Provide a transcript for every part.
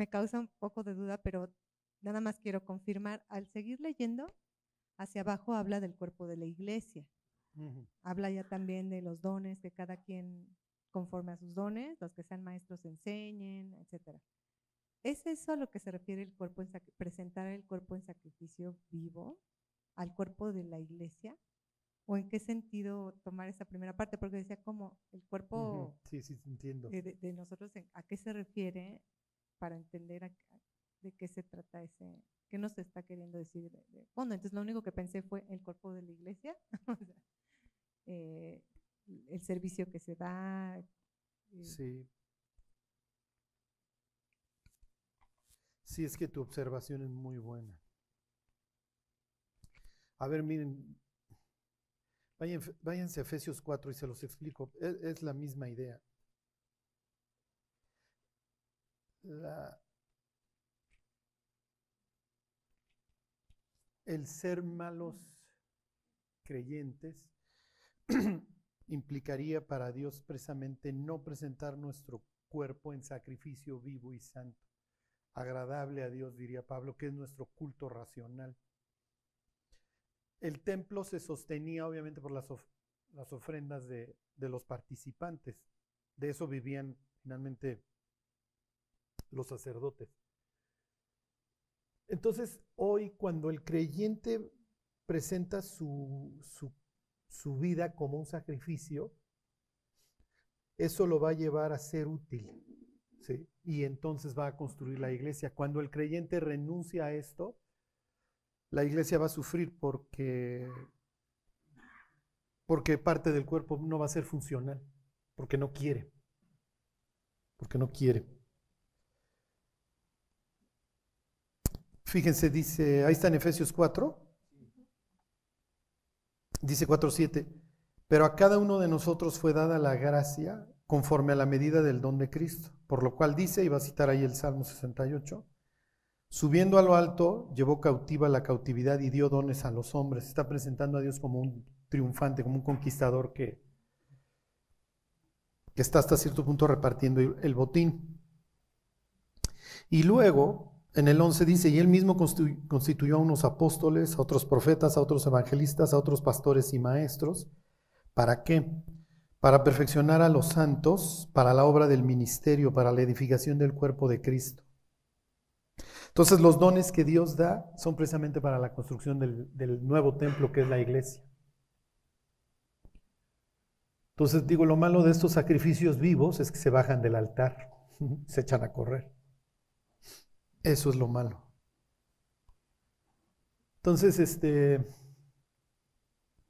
me causa un poco de duda, pero nada más quiero confirmar, al seguir leyendo, hacia abajo habla del cuerpo de la iglesia. Habla ya también de los dones que cada quien conforme a sus dones, los que sean maestros enseñen, etcétera. ¿Es eso a lo que se refiere el cuerpo en presentar el cuerpo en sacrificio vivo al cuerpo de la iglesia? ¿O en qué sentido tomar esa primera parte? Porque decía como el cuerpo sí, sí, entiendo. De, nosotros, ¿a qué se refiere para entender de qué se trata ese, qué nos está queriendo decir de, fondo? Entonces lo único que pensé fue el cuerpo de la iglesia, eh, el servicio que se da. Eh. Sí. Sí, es que tu observación es muy buena. A ver, miren, váyanse a Efesios 4 y se los explico. Es, es la misma idea. La, el ser malos creyentes implicaría para Dios precisamente no presentar nuestro cuerpo en sacrificio vivo y santo, agradable a Dios, diría Pablo, que es nuestro culto racional. El templo se sostenía obviamente por las, las ofrendas de, de los participantes. De eso vivían finalmente los sacerdotes. Entonces, hoy cuando el creyente presenta su, su vida como un sacrificio, eso lo va a llevar a ser útil. ¿sí? Y entonces va a construir la iglesia. Cuando el creyente renuncia a esto, la iglesia va a sufrir porque, porque parte del cuerpo no va a ser funcional, porque no quiere. Porque no quiere. Fíjense, dice, ahí está en Efesios 4. Dice 4.7, pero a cada uno de nosotros fue dada la gracia conforme a la medida del don de Cristo, por lo cual dice, y va a citar ahí el Salmo 68, subiendo a lo alto, llevó cautiva la cautividad y dio dones a los hombres. Está presentando a Dios como un triunfante, como un conquistador que, que está hasta cierto punto repartiendo el botín. Y luego en el 11 dice, y él mismo constituyó a unos apóstoles, a otros profetas, a otros evangelistas, a otros pastores y maestros. ¿Para qué? Para perfeccionar a los santos, para la obra del ministerio, para la edificación del cuerpo de Cristo. Entonces los dones que Dios da son precisamente para la construcción del, del nuevo templo que es la iglesia. Entonces digo, lo malo de estos sacrificios vivos es que se bajan del altar, se echan a correr. Eso es lo malo. Entonces, este,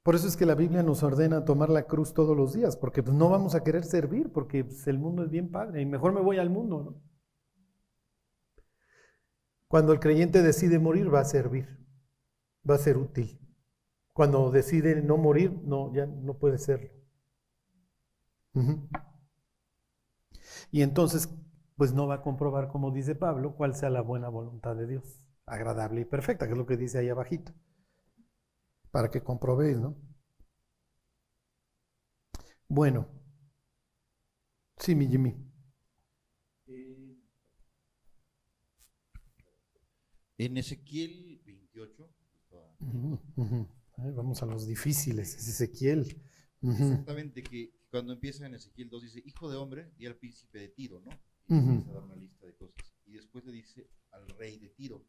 por eso es que la Biblia nos ordena tomar la cruz todos los días, porque pues, no vamos a querer servir, porque pues, el mundo es bien padre y mejor me voy al mundo, ¿no? Cuando el creyente decide morir, va a servir, va a ser útil. Cuando decide no morir, no, ya no puede serlo. Y entonces, pues no va a comprobar, como dice Pablo, cuál sea la buena voluntad de Dios, agradable y perfecta, que es lo que dice ahí abajito, para que comprobéis, ¿no? Bueno, sí, mi Jimmy. Eh, en Ezequiel 28. vamos a los difíciles, es Ezequiel. Exactamente, que cuando empieza en Ezequiel 2 dice, hijo de hombre, y al príncipe de Tiro, ¿no? Y dar una lista de cosas. Y después le dice al rey de Tiro,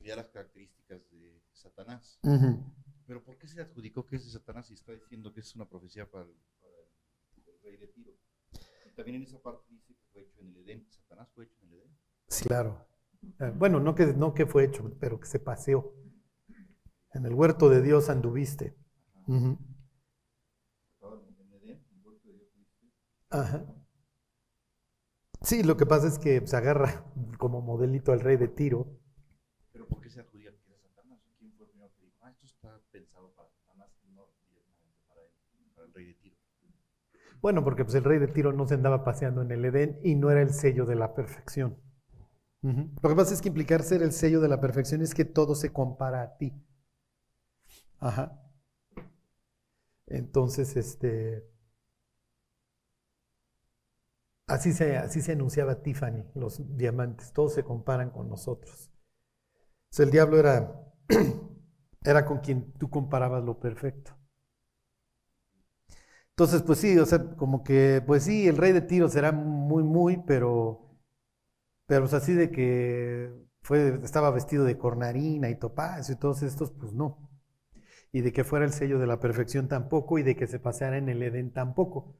ya las características de Satanás. Pero ¿por qué se adjudicó que es de Satanás y está diciendo que es una profecía para el, rey de Tiro? también en esa parte dice que fue hecho en el Edén. ¿Satanás fue hecho en el Edén? Sí, claro. Eh, bueno, no que, no que fue hecho, pero que se paseó. En el huerto de Dios anduviste. Uh Ajá. Sí, lo que pasa es que se agarra como modelito al rey de Tiro. ¿Pero por qué se adjudica que era Satanás? ¿Quién fue el primero que dijo, ah, esto está pensado para Satanás y no directamente para, el rey de Tiro? Bueno, porque pues el rey de Tiro no se andaba paseando en el Edén y no era el sello de la perfección. Lo que pasa es que implicar ser el sello de la perfección es que todo se compara a ti. Ajá. Entonces, este, Así se, así se anunciaba Tiffany, los diamantes, todos se comparan con nosotros. el diablo era, era con quien tú comparabas lo perfecto. Entonces, pues sí, o sea, como que, pues sí, el rey de Tiro será muy, muy, pero, pero pues así de que fue, estaba vestido de cornarina y topacio y todos estos, pues no. Y de que fuera el sello de la perfección tampoco, y de que se paseara en el Edén tampoco.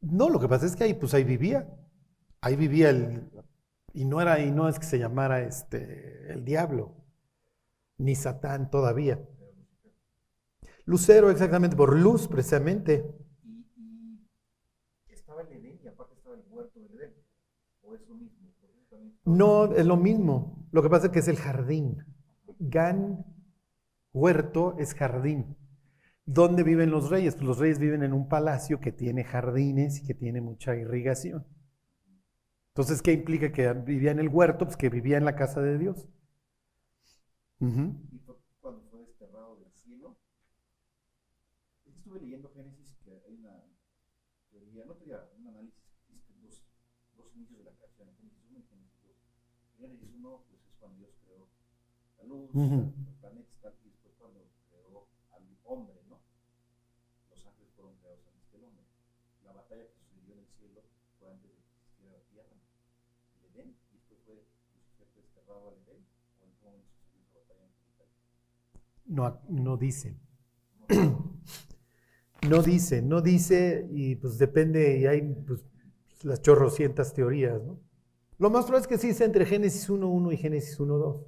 No, lo que pasa es que ahí, pues ahí vivía. Ahí vivía el. Y no era, y no es que se llamara este el diablo, ni Satán todavía. Lucero, exactamente, por luz, precisamente. Y, estaba el Edén y aparte estaba el huerto del Edén. ¿O es lo mismo? No, es lo mismo. Lo que pasa es que es el jardín. Gan, huerto, es jardín. ¿Dónde viven los reyes? Pues los reyes viven en un palacio que tiene jardines y que tiene mucha irrigación. Entonces, ¿qué implica que vivía en el huerto? Pues que vivía en la casa de Dios. Y cuando fue desterrado del cielo. Estuve leyendo Génesis que hay una teoría, no teoría, un análisis que dos, dos inicios de la creación, Génesis 1 y Génesis 2. Génesis 1 pues, es cuando Dios creó la luz, el planeta, y después cuando creó al hombre. batalla que sucedió en el cielo fue antes de que existiera la tierra, el Edén, y después fue Lucifer desterrado al Edén, o en qué momento sucedió esa batalla en No, no dice. No dice, no dice, y pues depende, y hay pues, las chorrocientas teorías, ¿no? Lo más probable es que sí sea entre Génesis 1.1 y Génesis 1.2.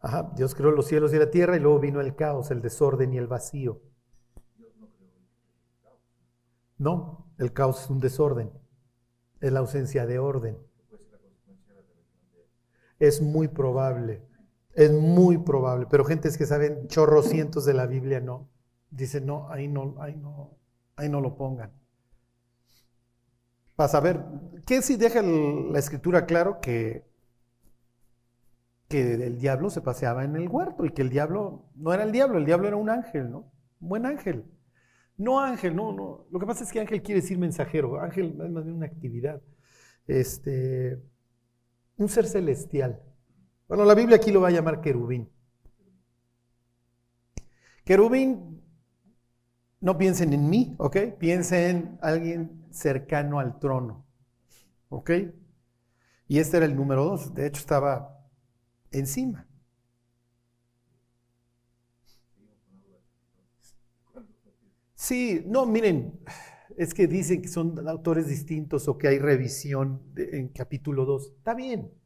Ajá, Dios creó los cielos y la tierra y luego vino el caos, el desorden y el vacío. No, el caos es un desorden, es la ausencia de orden. Es muy probable, es muy probable, pero gentes que saben chorros cientos de la Biblia no. Dicen, no, ahí no, ahí no, ahí no lo pongan. Para saber, ¿qué si deja la escritura claro que, que el diablo se paseaba en el huerto y que el diablo no era el diablo, el diablo era un ángel, ¿no? Un buen ángel. No ángel, no, no. Lo que pasa es que ángel quiere decir mensajero. Ángel es más bien una actividad. Este, un ser celestial. Bueno, la Biblia aquí lo va a llamar querubín. Querubín, no piensen en mí, ¿ok? Piensen en alguien cercano al trono, ¿ok? Y este era el número dos. De hecho, estaba encima. Sí, no, miren, es que dicen que son autores distintos o que hay revisión en capítulo 2. Está bien.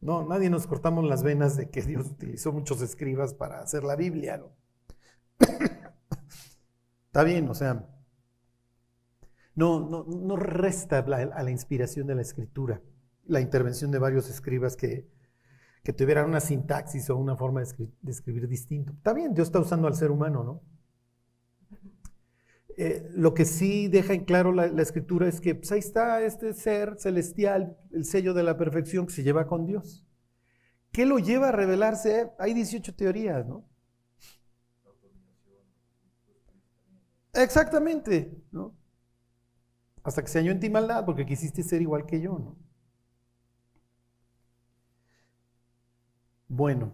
No, nadie nos cortamos las venas de que Dios utilizó muchos escribas para hacer la Biblia, ¿no? Está bien, o sea, no, no, no resta a la inspiración de la escritura, la intervención de varios escribas que, que tuvieran una sintaxis o una forma de escribir distinto. Está bien, Dios está usando al ser humano, ¿no? Eh, lo que sí deja en claro la, escritura es que pues, ahí está este ser celestial, el sello de la perfección que se lleva con Dios. ¿Qué lo lleva a revelarse? Hay 18 teorías, ¿no? Exactamente, ¿no? Hasta que se halló en ti maldad porque quisiste ser igual que yo, ¿no? Bueno.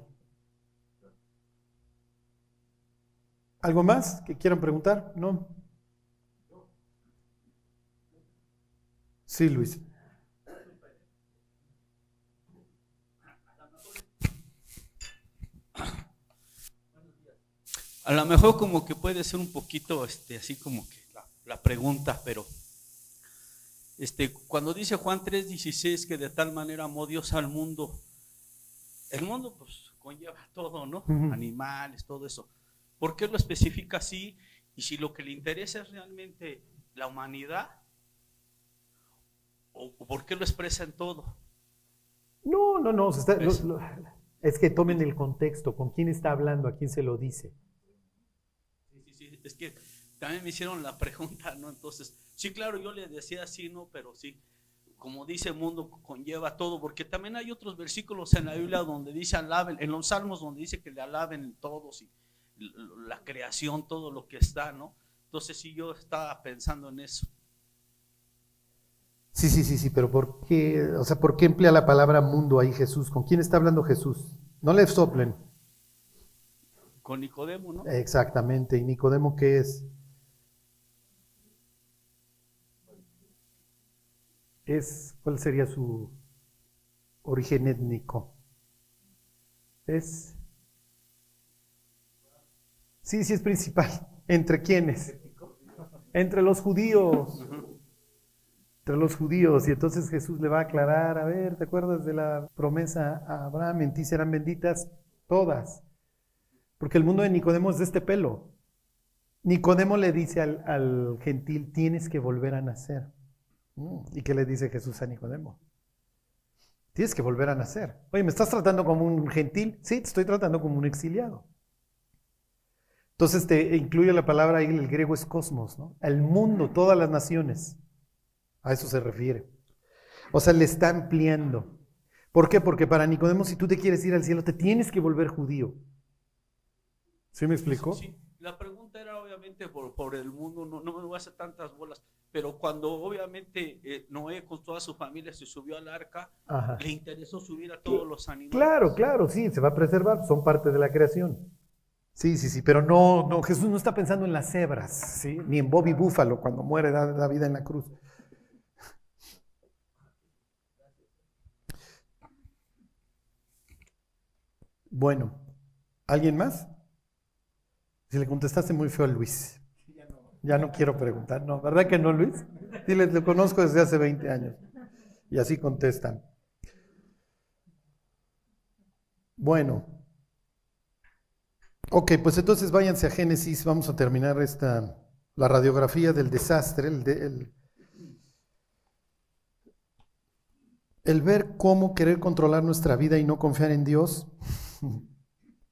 ¿Algo más que quieran preguntar? ¿No? Sí, Luis. A lo mejor como que puede ser un poquito este, así como que la, pregunta, pero este, cuando dice Juan 3:16 que de tal manera amó Dios al mundo, el mundo pues conlleva todo, ¿no? Animales, todo eso. ¿Por qué lo especifica así? Y si lo que le interesa es realmente la humanidad, ¿O por qué lo expresa en todo? No, no, no. es que tomen el contexto, con quién está hablando, a quién se lo dice. Sí, sí, sí. Es que también me hicieron la pregunta, ¿no? Entonces, sí, claro, yo le decía así, ¿no? Pero sí, como dice el mundo, conlleva todo, porque también hay otros versículos en la Biblia donde dice alaben, en los salmos donde dice que le alaben todos y la creación, todo lo que está, ¿no? Entonces, si yo estaba pensando en eso. Sí, sí, sí, sí, pero ¿por qué, o sea, ¿por qué emplea la palabra mundo ahí Jesús? ¿Con quién está hablando Jesús? No le soplen. Con Nicodemo, ¿no? Exactamente. ¿Y Nicodemo qué es? Es, ¿cuál sería su origen étnico? Es, sí, sí es principal. ¿Entre quiénes? Entre los judíos. Entre los judíos. Y entonces Jesús le va a aclarar, a ver, ¿te acuerdas de la promesa a Abraham? En ti serán benditas todas. Porque el mundo de Nicodemo es de este pelo. Nicodemo le dice al, al gentil, tienes que volver a nacer. Mm, ¿Y qué le dice Jesús a Nicodemo? Tienes que volver a nacer. Oye, ¿me estás tratando como un gentil? Sí, te estoy tratando como un exiliado. Entonces te incluye la palabra ahí, el griego es cosmos, ¿no? El mundo, todas las naciones. A eso se refiere. O sea, le está ampliando. ¿Por qué? Porque para Nicodemo, si tú te quieres ir al cielo, te tienes que volver judío. ¿Sí me explicó? Sí, la pregunta era obviamente por, el mundo, no, no, me voy a hacer tantas bolas, pero cuando obviamente eh, Noé con toda su familia se subió al arca, le interesó subir a todos los animales. Claro, claro, sí, se va a preservar, son parte de la creación. Sí, sí, sí, pero no, no, Jesús no está pensando en las cebras, ¿sí? ni en Bobby Búfalo cuando muere da la vida en la cruz. Bueno, ¿alguien más? Si le contestaste muy feo a Luis. Ya no quiero preguntar, no, ¿verdad que no, Luis? Sí, le, conozco desde hace 20 años. Y así contestan. Bueno. Ok, pues entonces váyanse a Génesis, vamos a terminar esta, la radiografía del desastre, el ver cómo querer controlar nuestra vida y no confiar en Dios.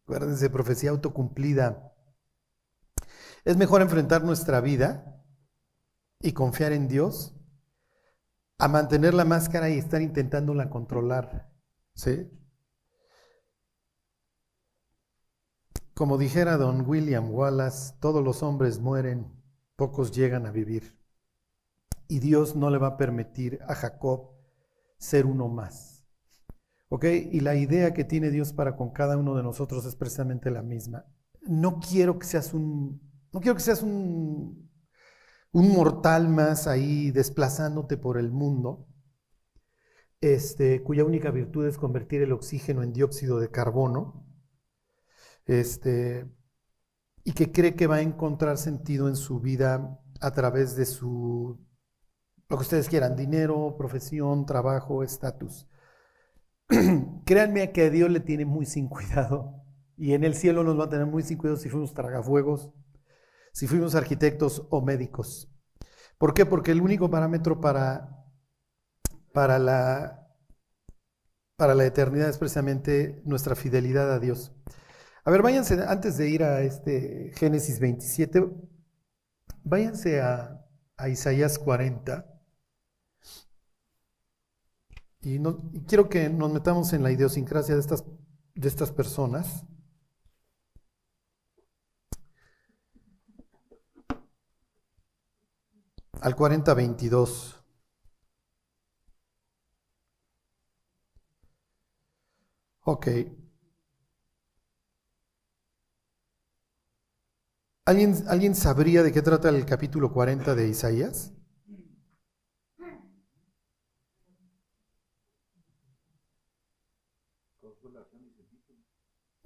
Acuérdense, profecía autocumplida. Es mejor enfrentar nuestra vida y confiar en Dios a mantener la máscara y estar intentándola controlar. ¿Sí? Como dijera don William Wallace, todos los hombres mueren, pocos llegan a vivir. Y Dios no le va a permitir a Jacob ser uno más. ¿Ok? Y la idea que tiene Dios para con cada uno de nosotros es precisamente la misma. No quiero que seas un no quiero que seas un, un mortal más ahí desplazándote por el mundo, este, cuya única virtud es convertir el oxígeno en dióxido de carbono, este, y que cree que va a encontrar sentido en su vida a través de su, lo que ustedes quieran, dinero, profesión, trabajo, estatus. Créanme que a Dios le tiene muy sin cuidado y en el cielo nos va a tener muy sin cuidado si fuimos tragafuegos si fuimos arquitectos o médicos. ¿Por qué? Porque el único parámetro para, para, la, para la eternidad es precisamente nuestra fidelidad a Dios. A ver, váyanse, antes de ir a este Génesis 27, váyanse a, Isaías 40. Y, no, quiero que nos metamos en la idiosincrasia de estas, de estas personas. al 40-22. Ok. ¿Alguien, ¿Alguien sabría de qué trata el capítulo 40 de Isaías?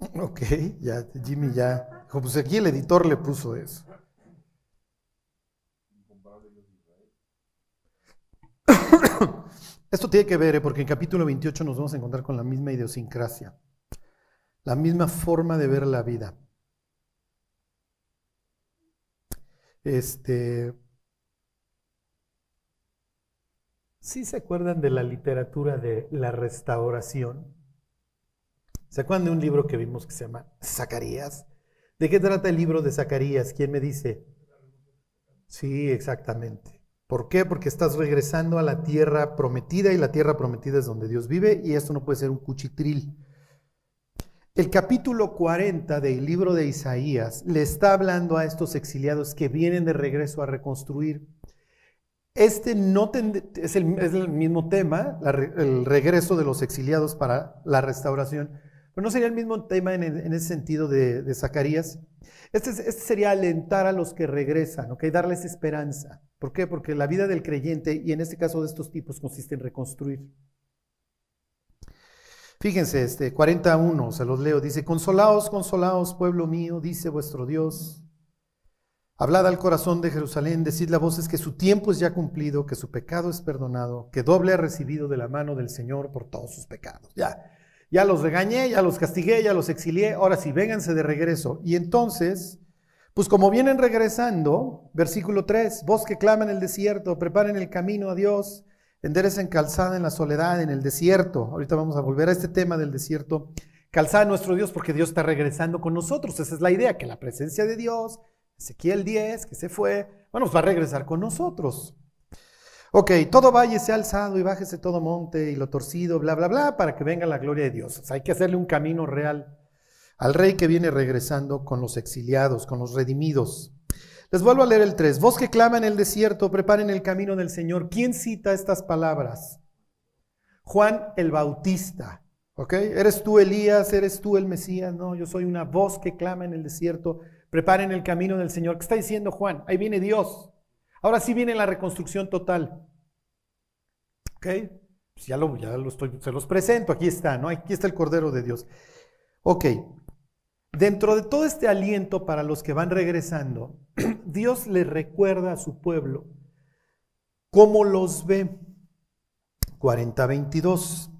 Ok, ya Jimmy ya. Pues aquí el editor le puso eso. Esto tiene que ver, ¿eh? porque en capítulo 28 nos vamos a encontrar con la misma idiosincrasia, la misma forma de ver la vida. Este, ¿Sí se acuerdan de la literatura de la restauración? ¿Se acuerdan de un libro que vimos que se llama Zacarías? ¿De qué trata el libro de Zacarías? ¿Quién me dice? Sí, exactamente. ¿Por qué? Porque estás regresando a la tierra prometida y la tierra prometida es donde Dios vive y esto no puede ser un cuchitril. El capítulo 40 del libro de Isaías le está hablando a estos exiliados que vienen de regreso a reconstruir. Este no es, el, mismo tema, el regreso de los exiliados para la restauración, pero no sería el mismo tema en, ese sentido de, Zacarías. Este, este, sería alentar a los que regresan, ¿ok? darles esperanza. ¿Por qué? Porque la vida del creyente, y en este caso de estos tipos, consiste en reconstruir. Fíjense, este 41, se los leo, dice, consolaos, consolaos, pueblo mío, dice vuestro Dios. Hablad al corazón de Jerusalén, decid la voces que su tiempo es ya cumplido, que su pecado es perdonado, que doble ha recibido de la mano del Señor por todos sus pecados. Ya, ya los regañé, ya los castigué, ya los exilié, ahora sí, vénganse de regreso. Y entonces, pues como vienen regresando, versículo 3, vos que claman el desierto, preparen el camino a Dios, en calzada en la soledad, en el desierto. Ahorita vamos a volver a este tema del desierto. Calzada nuestro Dios porque Dios está regresando con nosotros. Esa es la idea, que la presencia de Dios, Ezequiel 10, que se fue, bueno, va a regresar con nosotros. Ok, todo valle sea alzado y bájese todo monte y lo torcido, bla, bla, bla, para que venga la gloria de Dios. Hay que hacerle un camino real al rey que viene regresando con los exiliados, con los redimidos. Les vuelvo a leer el 3. Vos que clama en el desierto, preparen el camino del Señor. ¿Quién cita estas palabras? Juan el Bautista. ¿Ok? ¿Eres tú Elías? ¿Eres tú el Mesías? No, yo soy una voz que clama en el desierto. Preparen el camino del Señor. ¿Qué está diciendo Juan? Ahí viene Dios. Ahora sí viene la reconstrucción total. ¿Ok? Pues ya lo, ya lo estoy, se los presento. Aquí está, ¿no? Aquí está el Cordero de Dios. Ok. Dentro de todo este aliento para los que van regresando, Dios le recuerda a su pueblo cómo los ve. 40-22.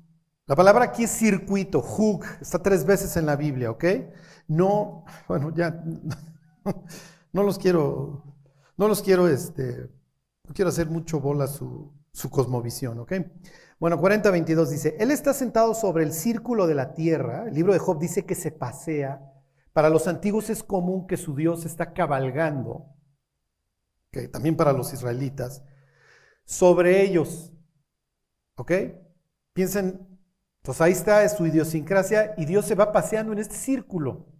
La palabra aquí es circuito, hug, está tres veces en la Biblia, ¿ok? No, bueno, ya, no los quiero, no los quiero, este, no quiero hacer mucho bola su, su cosmovisión, ¿ok? Bueno, 40-22 dice, Él está sentado sobre el círculo de la tierra, el libro de Job dice que se pasea, para los antiguos es común que su Dios está cabalgando, que también para los israelitas, sobre ellos. ¿Ok? Piensen, pues ahí está es su idiosincrasia y Dios se va paseando en este círculo.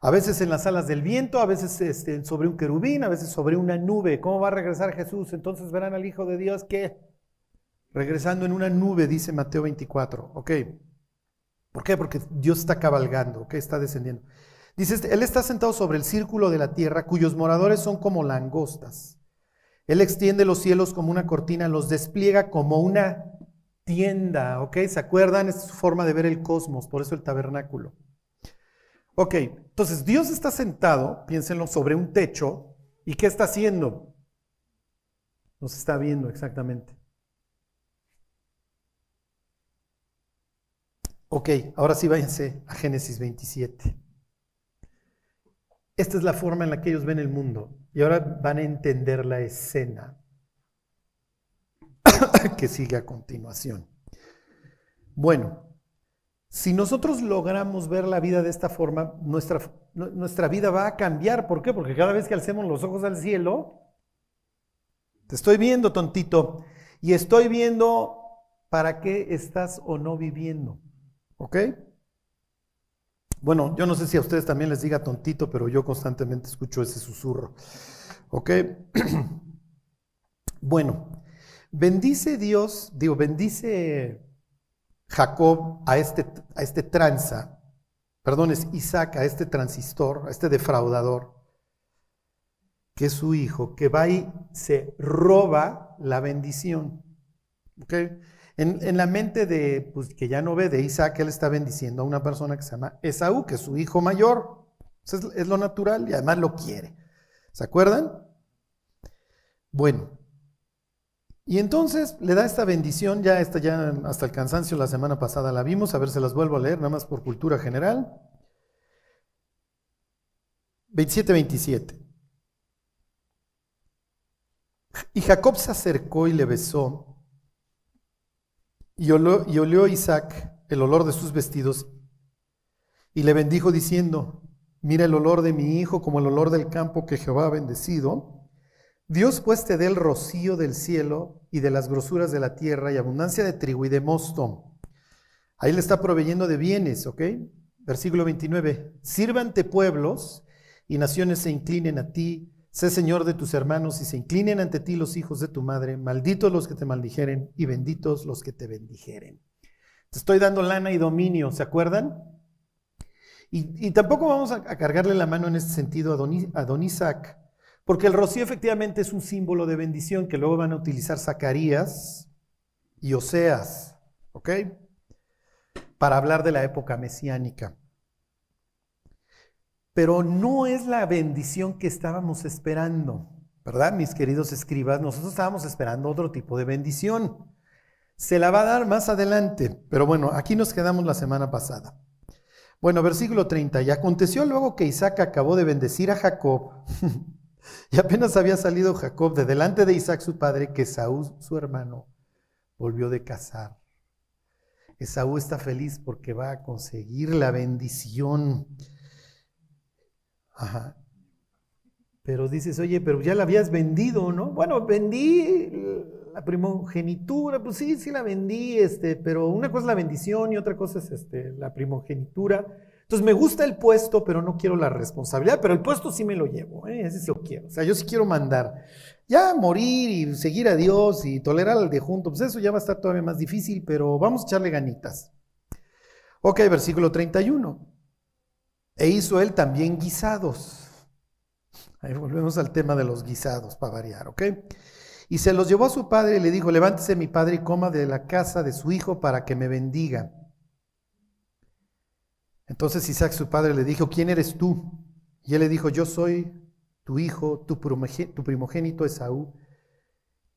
A veces en las alas del viento, a veces este, sobre un querubín, a veces sobre una nube. ¿Cómo va a regresar Jesús? Entonces verán al Hijo de Dios que regresando en una nube, dice Mateo 24. ¿Ok? ¿Por qué? Porque Dios está cabalgando, que está descendiendo. Dice, este, Él está sentado sobre el círculo de la tierra, cuyos moradores son como langostas. Él extiende los cielos como una cortina, los despliega como una tienda, ¿ok? ¿Se acuerdan? Es su forma de ver el cosmos, por eso el tabernáculo. Ok, entonces Dios está sentado, piénsenlo, sobre un techo, ¿y qué está haciendo? Nos está viendo exactamente. Ok, ahora sí váyanse a Génesis 27. Esta es la forma en la que ellos ven el mundo. Y ahora van a entender la escena que sigue a continuación. Bueno, si nosotros logramos ver la vida de esta forma, nuestra, nuestra vida va a cambiar. ¿Por qué? Porque cada vez que alcemos los ojos al cielo, te estoy viendo, tontito, y estoy viendo para qué estás o no viviendo. ¿Ok? Bueno, yo no sé si a ustedes también les diga tontito, pero yo constantemente escucho ese susurro. ¿Ok? bueno, bendice Dios, digo, bendice Jacob a este, a este tranza, perdón, es Isaac a este transistor, a este defraudador, que es su hijo, que va y se roba la bendición. ¿Ok? En, la mente de, pues, que ya no ve de Isaac, él está bendiciendo a una persona que se llama Esaú, que es su hijo mayor. Es, es lo natural y además lo quiere. ¿Se acuerdan? Bueno, y entonces le da esta bendición, ya ya hasta el cansancio la semana pasada la vimos, a ver se las vuelvo a leer, nada más por cultura general. 27-27. Y Jacob se acercó y le besó y olió, Isaac el olor de sus vestidos y le bendijo diciendo, mira el olor de mi hijo como el olor del campo que Jehová ha bendecido. Dios pues te dé el rocío del cielo y de las grosuras de la tierra y abundancia de trigo y de mosto. Ahí le está proveyendo de bienes, ¿ok? versículo 29, sírvante pueblos y naciones se inclinen a ti, sé Señor de tus hermanos y se inclinen ante ti los hijos de tu madre, malditos los que te maldijeren y benditos los que te bendijeren. Te estoy dando lana y dominio, ¿se acuerdan? Y, tampoco vamos a, cargarle la mano en este sentido a don, a don Isaac, porque el rocío efectivamente es un símbolo de bendición que luego van a utilizar Zacarías y Oseas, ¿ok? Para hablar de la época mesiánica. Pero no es la bendición que estábamos esperando, ¿verdad? Mis queridos escribas, nosotros estábamos esperando otro tipo de bendición. Se la va a dar más adelante, pero bueno, aquí nos quedamos la semana pasada. Bueno, versículo 30. Y aconteció luego que Isaac acabó de bendecir a Jacob. y apenas había salido Jacob de delante de Isaac su padre, que Saúl, su hermano, volvió de casar. Esaú está feliz porque va a conseguir la bendición. Ajá. Pero dices, oye, pero ya la habías vendido, ¿no? Bueno, vendí la primogenitura, pues sí, sí la vendí, este, pero una cosa es la bendición y otra cosa es este, la primogenitura. Entonces me gusta el puesto, pero no quiero la responsabilidad, pero el puesto sí me lo llevo, ¿eh? ese sí lo quiero. O sea, yo sí quiero mandar. Ya morir y seguir a Dios y tolerar al de junto, pues eso ya va a estar todavía más difícil, pero vamos a echarle ganitas. Ok, versículo 31. E hizo él también guisados. Ahí volvemos al tema de los guisados para variar, ¿ok? Y se los llevó a su padre y le dijo, levántese mi padre y coma de la casa de su hijo para que me bendiga. Entonces Isaac su padre le dijo, ¿quién eres tú? Y él le dijo, yo soy tu hijo, tu primogénito Esaú.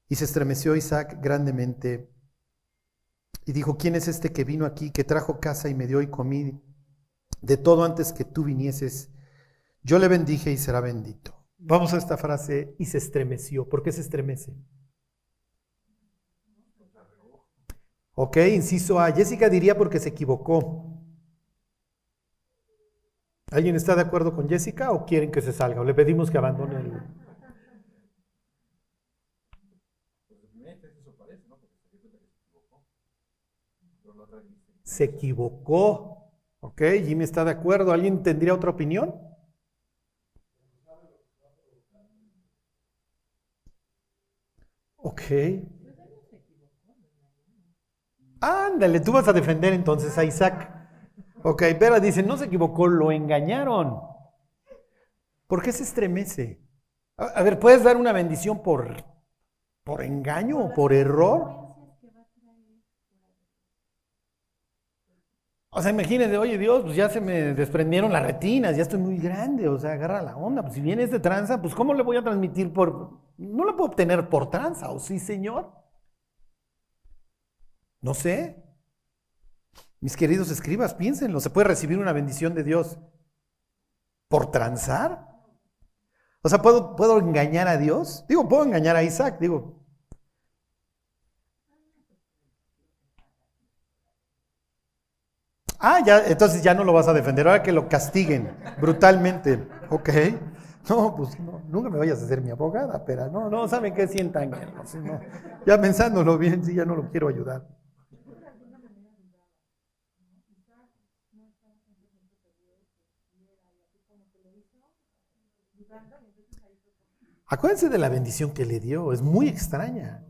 Y se estremeció Isaac grandemente y dijo, ¿quién es este que vino aquí, que trajo casa y me dio y comí de todo antes que tú vinieses? Yo le bendije y será bendito. Vamos a esta frase, y se estremeció. ¿Por qué se estremece? Ok, inciso A. Jessica diría porque se equivocó. ¿Alguien está de acuerdo con Jessica o quieren que se salga? O le pedimos que abandone el... Se equivocó. Ok, Jimmy está de acuerdo. ¿Alguien tendría otra opinión? Ok. Ándale, tú vas a defender entonces a Isaac. Ok, Vera dice, no se equivocó, lo engañaron. ¿Por qué se estremece? A, ver, ¿puedes dar una bendición por, por engaño o por error? O sea, imagínense, oye Dios, pues ya se me desprendieron las retinas, ya estoy muy grande, o sea, agarra la onda. Pues si viene de tranza, pues ¿cómo le voy a transmitir por... No la puedo obtener por tranza, ¿o sí, Señor? No sé. Mis queridos escribas, piénsenlo, ¿se puede recibir una bendición de Dios por transar? O sea, ¿puedo, ¿puedo engañar a Dios? Digo, puedo engañar a Isaac, digo, Ah, ya, entonces ya no lo vas a defender, ahora que lo castiguen brutalmente. Ok. No, pues no, nunca me vayas a ser mi abogada, pero no, no, ¿saben qué sientan? No, ya pensándolo bien, sí, ya no lo quiero ayudar. Acuérdense de la bendición que le dio, es muy extraña.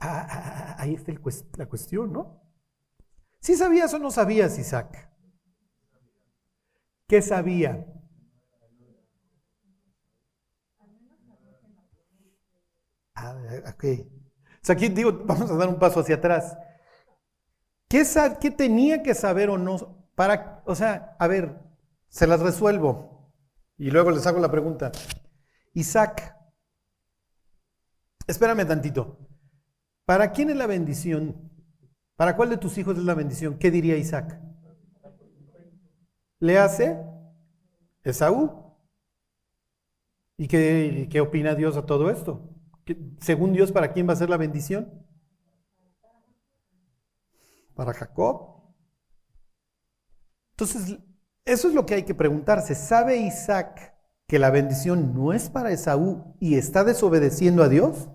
Ah, ah, ah, ahí está la cuestión, ¿no? ¿Sí sabías o no sabías, Isaac? ¿Qué sabía? Ah, ok. O sea, aquí digo, vamos a dar un paso hacia atrás. ¿Qué, ¿Qué, tenía que saber o no? Para, o sea, a ver, se las resuelvo. Y luego les hago la pregunta. Isaac, espérame tantito. ¿Para quién es la bendición? ¿Para cuál de tus hijos es la bendición? ¿Qué diría Isaac? ¿Le hace Esaú? ¿Y qué, qué opina Dios a todo esto? Según Dios, ¿para quién va a ser la bendición? Para Jacob. Entonces, eso es lo que hay que preguntarse. ¿Sabe Isaac que la bendición no es para Esaú y está desobedeciendo a Dios?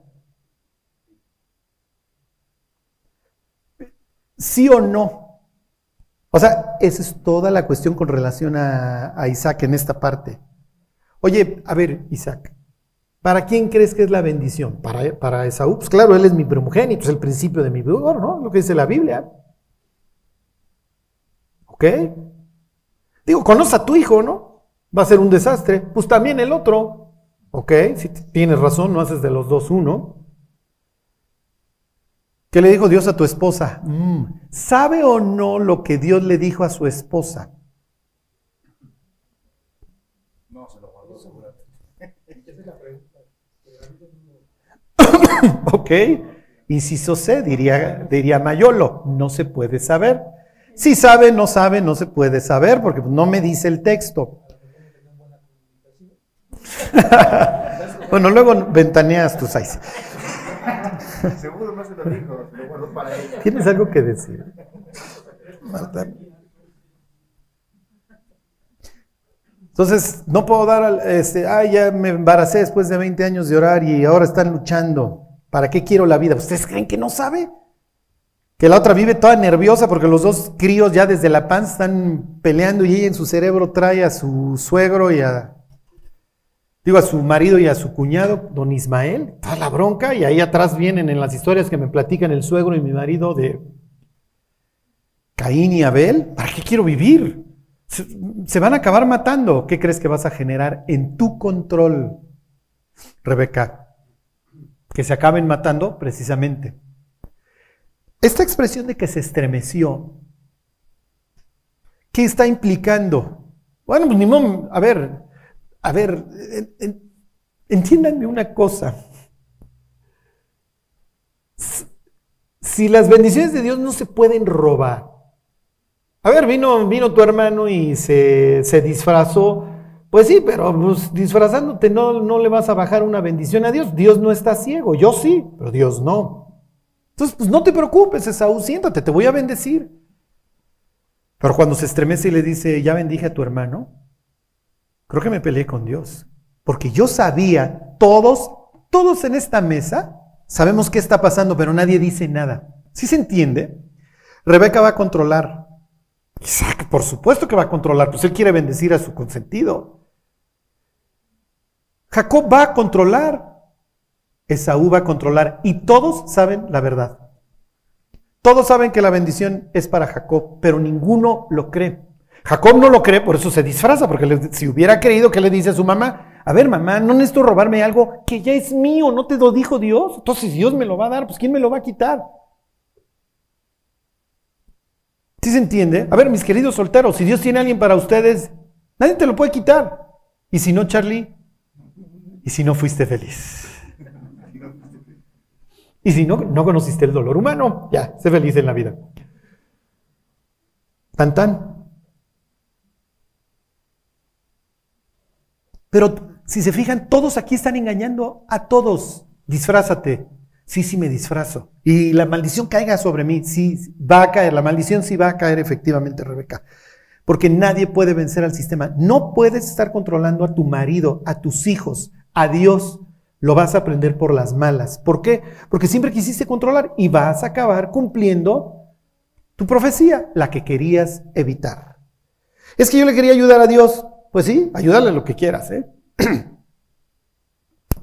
¿Sí o no? O sea, esa es toda la cuestión con relación a, Isaac en esta parte. Oye, a ver, Isaac, ¿Para quién crees que es la bendición? Para, para Esaú. Pues claro, él es mi primogénito, es el principio de mi vigor, ¿no? Lo que dice la Biblia. ¿Ok? Digo, conoce a tu hijo, ¿no? Va a ser un desastre. Pues también el otro. ¿Ok? Si tienes razón, no haces de los dos uno. ¿Qué le dijo Dios a tu esposa? Mm, ¿Sabe o no lo que Dios le dijo a su esposa? No, se lo guardó seguramente. Esa es la pregunta. ok. Y si sé, diría, diría Mayolo, no se puede saber. Si sabe, no sabe, no se puede saber porque no me dice el texto. bueno, luego ventaneas tus seis. Seguro no se lo dijo, lo guardo para ella. ¿Tienes algo que decir? Marta. Entonces, no puedo dar, este, ay, ya me embaracé después de 20 años de orar y ahora están luchando. ¿Para qué quiero la vida? ¿Ustedes creen que no sabe? Que la otra vive toda nerviosa porque los dos críos ya desde la panza están peleando y ella en su cerebro trae a su suegro y a, digo, a su marido y a su cuñado, don Ismael, toda la bronca y ahí atrás vienen en las historias que me platican el suegro y mi marido de Caín y Abel. ¿Para qué quiero vivir? Se van a acabar matando. ¿Qué crees que vas a generar en tu control, Rebeca? Que se acaben matando precisamente. Esta expresión de que se estremeció, ¿qué está implicando? Bueno, pues ni modo, a ver, a ver, entiéndanme una cosa. Si las bendiciones de Dios no se pueden robar, a ver, vino, vino tu hermano y se, disfrazó. Pues sí, pero pues, disfrazándote no, no le vas a bajar una bendición a Dios. Dios no está ciego. Yo sí, pero Dios no. Entonces, pues no te preocupes, Esaú, siéntate, te voy a bendecir. Pero cuando se estremece y le dice, ya bendije a tu hermano, creo que me peleé con Dios. Porque yo sabía, todos, todos en esta mesa, sabemos qué está pasando, pero nadie dice nada. ¿Sí se entiende? Rebeca va a controlar. Isaac, por supuesto que va a controlar, pues él quiere bendecir a su consentido. Jacob va a controlar, Esaú va a controlar y todos saben la verdad. Todos saben que la bendición es para Jacob, pero ninguno lo cree. Jacob no lo cree, por eso se disfraza, porque si hubiera creído, ¿qué le dice a su mamá? A ver, mamá, no necesito robarme algo que ya es mío, no te lo dijo Dios. Entonces, si Dios me lo va a dar, pues ¿quién me lo va a quitar? ¿Sí se entiende? A ver, mis queridos solteros, si Dios tiene a alguien para ustedes, nadie te lo puede quitar. Y si no, Charlie, y si no fuiste feliz. Y si no, no conociste el dolor humano, ya, sé feliz en la vida. Tan tan. Pero si se fijan, todos aquí están engañando a todos. Disfrázate, Sí, sí me disfrazo. Y la maldición caiga sobre mí. Sí, va a caer. La maldición sí va a caer efectivamente, Rebeca. Porque nadie puede vencer al sistema. No puedes estar controlando a tu marido, a tus hijos, a Dios. Lo vas a aprender por las malas. ¿Por qué? Porque siempre quisiste controlar y vas a acabar cumpliendo tu profecía, la que querías evitar. Es que yo le quería ayudar a Dios. Pues sí, ayúdale lo que quieras, ¿eh?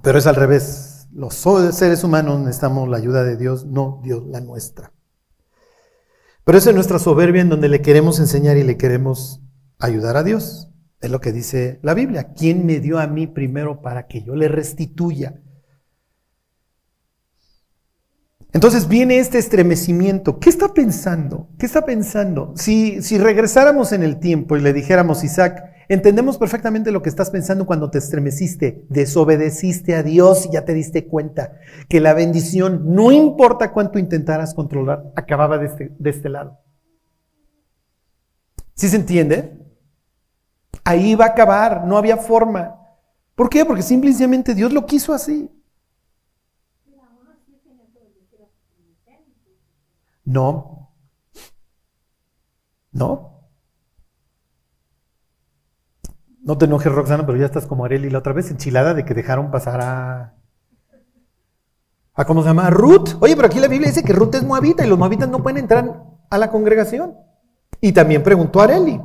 Pero es al revés los seres humanos necesitamos la ayuda de Dios, no Dios la nuestra. Pero esa es nuestra soberbia en donde le queremos enseñar y le queremos ayudar a Dios. Es lo que dice la Biblia. ¿Quién me dio a mí primero para que yo le restituya? Entonces viene este estremecimiento. ¿Qué está pensando? ¿Qué está pensando? Si, si regresáramos en el tiempo y le dijéramos, Isaac, Entendemos perfectamente lo que estás pensando cuando te estremeciste, desobedeciste a Dios y ya te diste cuenta que la bendición, no importa cuánto intentaras controlar, acababa de este, de este lado. ¿Sí se entiende? Ahí va a acabar, no había forma. ¿Por qué? Porque simplemente Dios lo quiso así. No. No. No te enojes, Roxana, pero ya estás como Areli la otra vez, enchilada de que dejaron pasar a. ¿A cómo se llama? Ruth. Oye, pero aquí la Biblia dice que Ruth es moabita y los moabitas no pueden entrar a la congregación. Y también preguntó a Areli.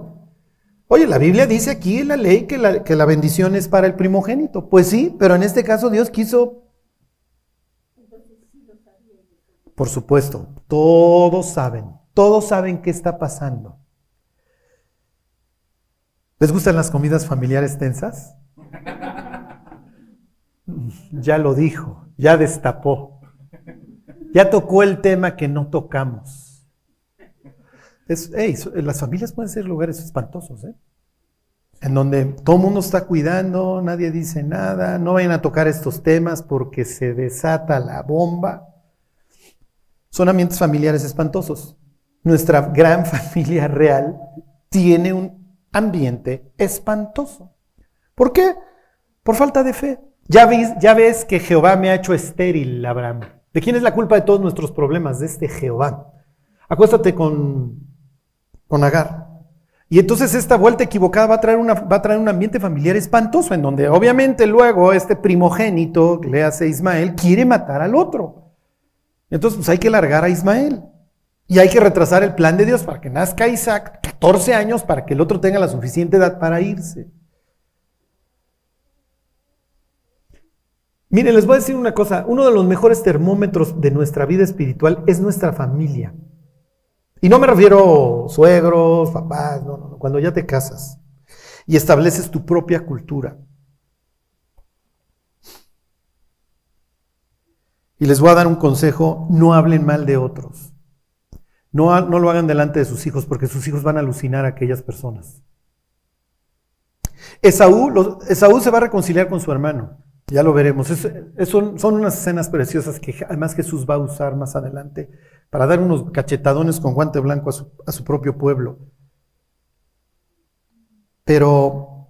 Oye, la Biblia dice aquí en la ley que la, que la bendición es para el primogénito. Pues sí, pero en este caso Dios quiso... Por supuesto, todos saben, todos saben qué está pasando. ¿Les gustan las comidas familiares tensas? Ya lo dijo, ya destapó, ya tocó el tema que no tocamos. Es, las familias pueden ser lugares espantosos, ¿eh? en donde todo el mundo está cuidando, nadie dice nada, no vayan a tocar estos temas porque se desata la bomba. Son ambientes familiares espantosos. Nuestra gran familia real tiene un ambiente espantoso. ¿Por qué? Por falta de fe. Ya ves, ya ves que Jehová me ha hecho estéril, Abraham. ¿De quién es la culpa de todos nuestros problemas? De este Jehová. Acuéstate con, con Agar. Y entonces esta vuelta equivocada va a, traer una, va a traer un ambiente familiar espantoso, en donde obviamente luego este primogénito, le hace Ismael, quiere matar al otro. Entonces pues hay que largar a Ismael. Y hay que retrasar el plan de Dios para que nazca Isaac, 14 años, para que el otro tenga la suficiente edad para irse. Miren, les voy a decir una cosa, uno de los mejores termómetros de nuestra vida espiritual es nuestra familia. Y no me refiero suegros, papás, no, no, no, cuando ya te casas y estableces tu propia cultura. Y les voy a dar un consejo, no hablen mal de otros. No, lo hagan delante de sus hijos porque sus hijos van a alucinar a aquellas personas. Esaú, Esaú se va a reconciliar con su hermano. Ya lo veremos. son, son, unas escenas preciosas que además Jesús va a usar más adelante para dar unos cachetadones con guante blanco a su, a su propio pueblo. Pero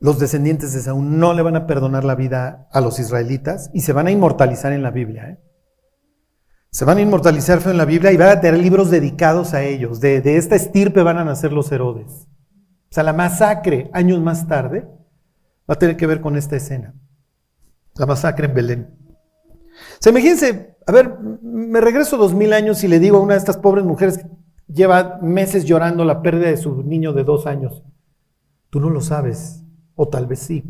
los descendientes de Saúl no le van a perdonar la vida a los israelitas y se van a inmortalizar en la Biblia. ¿eh? Se van a inmortalizar en la Biblia y van a tener libros dedicados a ellos. De, de esta estirpe van a nacer los Herodes. O sea, la masacre años más tarde va a tener que ver con esta escena la masacre en Belén. Se imagínense, a ver, me regreso dos mil años y le digo a una de estas pobres mujeres que lleva meses llorando la pérdida de su niño de dos años. Tú no lo sabes, o tal vez sí.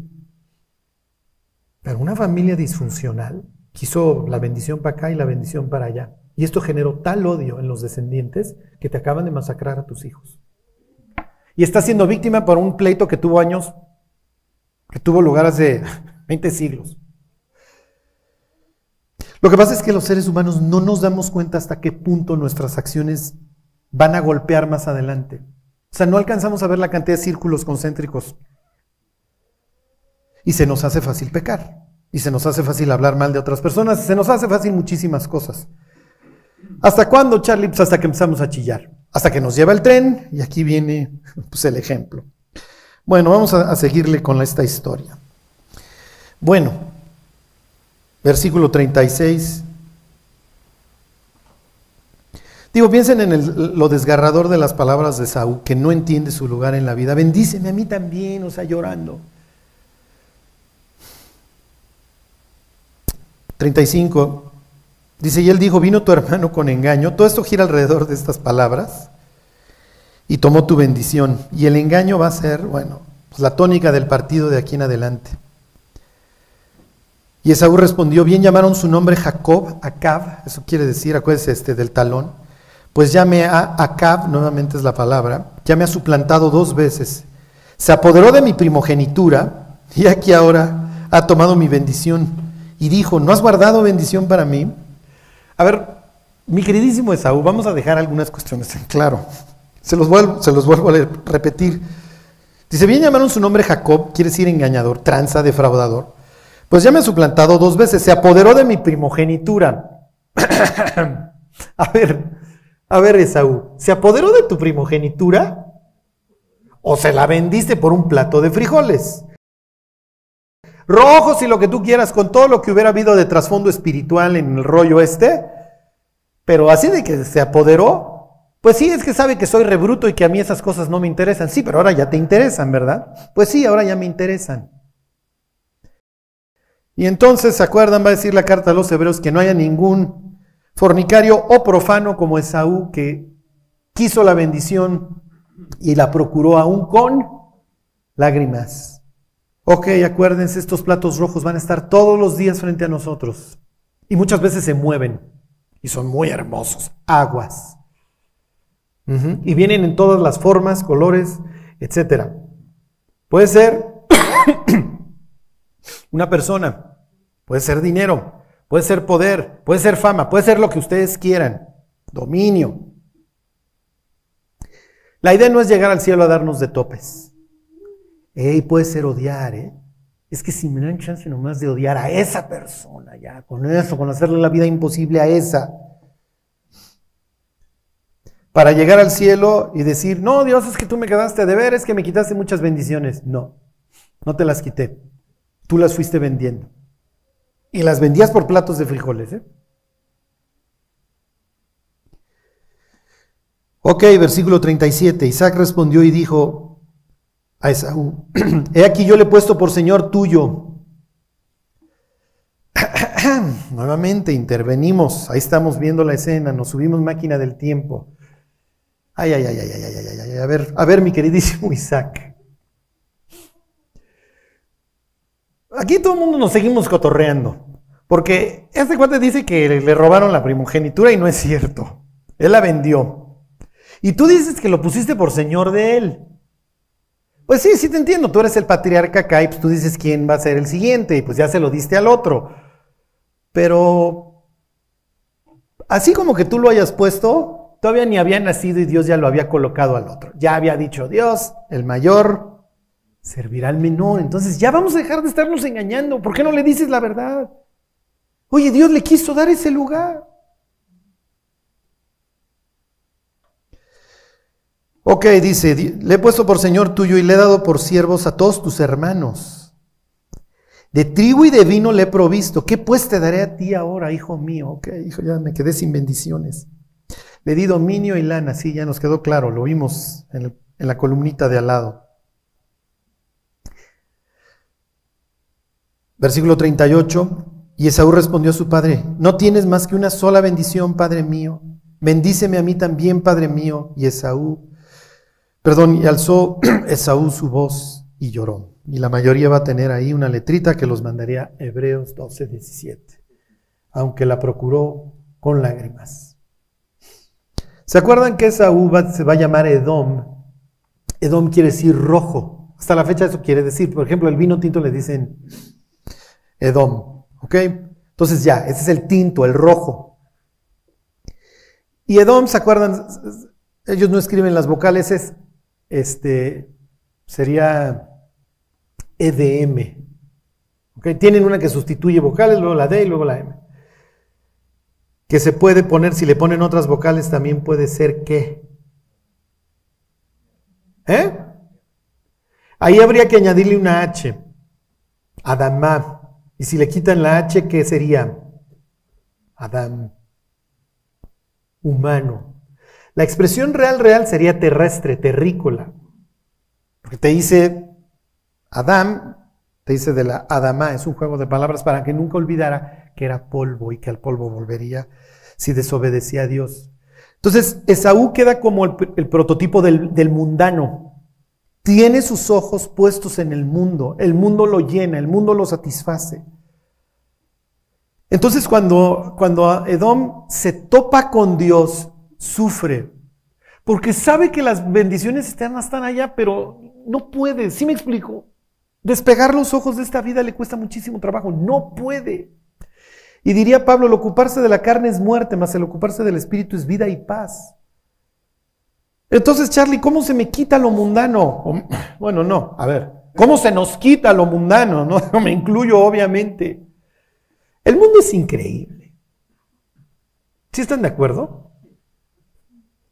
Pero una familia disfuncional quiso la bendición para acá y la bendición para allá. Y esto generó tal odio en los descendientes que te acaban de masacrar a tus hijos. Y estás siendo víctima por un pleito que tuvo años, que tuvo lugar hace 20 siglos. Lo que pasa es que los seres humanos no nos damos cuenta hasta qué punto nuestras acciones van a golpear más adelante. O sea, no alcanzamos a ver la cantidad de círculos concéntricos. Y se nos hace fácil pecar. Y se nos hace fácil hablar mal de otras personas. Se nos hace fácil muchísimas cosas. ¿Hasta cuándo, Charlie? Pues hasta que empezamos a chillar. Hasta que nos lleva el tren. Y aquí viene pues, el ejemplo. Bueno, vamos a, a seguirle con esta historia. Bueno, versículo 36. Digo, piensen en lo desgarrador de las palabras de Saúl, que no entiende su lugar en la vida. Bendíceme a mí también, o sea, llorando. 35. Dice, y él dijo, vino tu hermano con engaño. Todo esto gira alrededor de estas palabras. Y tomó tu bendición. Y el engaño va a ser, bueno, pues la tónica del partido de aquí en adelante. Y Esaú respondió, bien llamaron su nombre Jacob, Acab, eso quiere decir, acuérdense este del talón, pues llame a Acab, nuevamente es la palabra, ya me ha suplantado dos veces. Se apoderó de mi primogenitura y aquí ahora ha tomado mi bendición. Y dijo, ¿no has guardado bendición para mí? A ver, mi queridísimo Esaú, vamos a dejar algunas cuestiones en claro. Se los vuelvo, se los vuelvo a repetir. Dice, bien llamaron su nombre Jacob, quiere decir engañador, tranza, defraudador. Pues ya me ha suplantado dos veces, se apoderó de mi primogenitura. a ver, a ver, Esaú, ¿se apoderó de tu primogenitura? ¿O se la vendiste por un plato de frijoles? Rojos y lo que tú quieras, con todo lo que hubiera habido de trasfondo espiritual en el rollo este, pero así de que se apoderó, pues sí, es que sabe que soy rebruto y que a mí esas cosas no me interesan. Sí, pero ahora ya te interesan, ¿verdad? Pues sí, ahora ya me interesan. Y entonces, ¿se acuerdan? Va a decir la carta a los hebreos que no haya ningún fornicario o profano como Esaú que quiso la bendición y la procuró aún con lágrimas. Ok, acuérdense, estos platos rojos van a estar todos los días frente a nosotros. Y muchas veces se mueven. Y son muy hermosos. Aguas. Y vienen en todas las formas, colores, etc. Puede ser una persona. Puede ser dinero. Puede ser poder. Puede ser fama. Puede ser lo que ustedes quieran. Dominio. La idea no es llegar al cielo a darnos de topes. Y puede ser odiar, ¿eh? Es que si me dan chance nomás de odiar a esa persona, ya, con eso, con hacerle la vida imposible a esa, para llegar al cielo y decir, no, Dios, es que tú me quedaste a deber, es que me quitaste muchas bendiciones. No, no te las quité. Tú las fuiste vendiendo. Y las vendías por platos de frijoles, ¿eh? Ok, versículo 37. Isaac respondió y dijo a Esaú, he aquí yo le he puesto por Señor tuyo. Nuevamente intervenimos, ahí estamos viendo la escena, nos subimos máquina del tiempo. Ay, ay, ay, ay, ay, ay, ay, ay, a ver, a ver, mi queridísimo Isaac. Aquí todo el mundo nos seguimos cotorreando, porque este cuate dice que le robaron la primogenitura y no es cierto. Él la vendió. Y tú dices que lo pusiste por señor de él. Pues sí, sí te entiendo, tú eres el patriarca acá y pues tú dices quién va a ser el siguiente y pues ya se lo diste al otro. Pero así como que tú lo hayas puesto, todavía ni había nacido y Dios ya lo había colocado al otro. Ya había dicho Dios, el mayor servirá al menor. Entonces ya vamos a dejar de estarnos engañando. ¿Por qué no le dices la verdad? Oye, Dios le quiso dar ese lugar. Ok, dice, le he puesto por Señor tuyo y le he dado por siervos a todos tus hermanos. De trigo y de vino le he provisto. ¿Qué pues te daré a ti ahora, hijo mío? Ok, hijo, ya me quedé sin bendiciones. Le di dominio y lana, sí, ya nos quedó claro, lo vimos en, en la columnita de al lado. Versículo 38. Y Esaú respondió a su padre, no tienes más que una sola bendición, padre mío. Bendíceme a mí también, padre mío. Y Esaú Perdón, y alzó Esaú su voz y lloró. Y la mayoría va a tener ahí una letrita que los mandaría Hebreos 12, 17. Aunque la procuró con lágrimas. ¿Se acuerdan que Esaú se va a llamar Edom? Edom quiere decir rojo. Hasta la fecha eso quiere decir. Por ejemplo, el vino tinto le dicen Edom. ¿Ok? Entonces ya, ese es el tinto, el rojo. Y Edom, ¿se acuerdan? Ellos no escriben las vocales, es este, sería EDM. ¿Okay? Tienen una que sustituye vocales, luego la D y luego la M. Que se puede poner, si le ponen otras vocales, también puede ser que. ¿Eh? Ahí habría que añadirle una H. Adamá. Y si le quitan la H, ¿qué sería? Adam. Humano. La expresión real, real sería terrestre, terrícola. Porque te dice Adán, te dice de la Adama, es un juego de palabras para que nunca olvidara que era polvo y que al polvo volvería si desobedecía a Dios. Entonces, Esaú queda como el, prototipo del mundano. Tiene sus ojos puestos en el mundo, el mundo lo llena, el mundo lo satisface. Entonces cuando, cuando Edom se topa con Dios, sufre, porque sabe que las bendiciones están, están allá, pero no puede, ¿sí me explico? Despegar los ojos de esta vida le cuesta muchísimo trabajo, no puede. Y diría Pablo, el ocuparse de la carne es muerte, más el ocuparse del espíritu es vida y paz. Entonces, Charlie, ¿cómo se me quita lo mundano? Bueno, no, a ver, ¿cómo se nos quita lo mundano? No, me incluyo, obviamente. El mundo es increíble. ¿Sí están de acuerdo?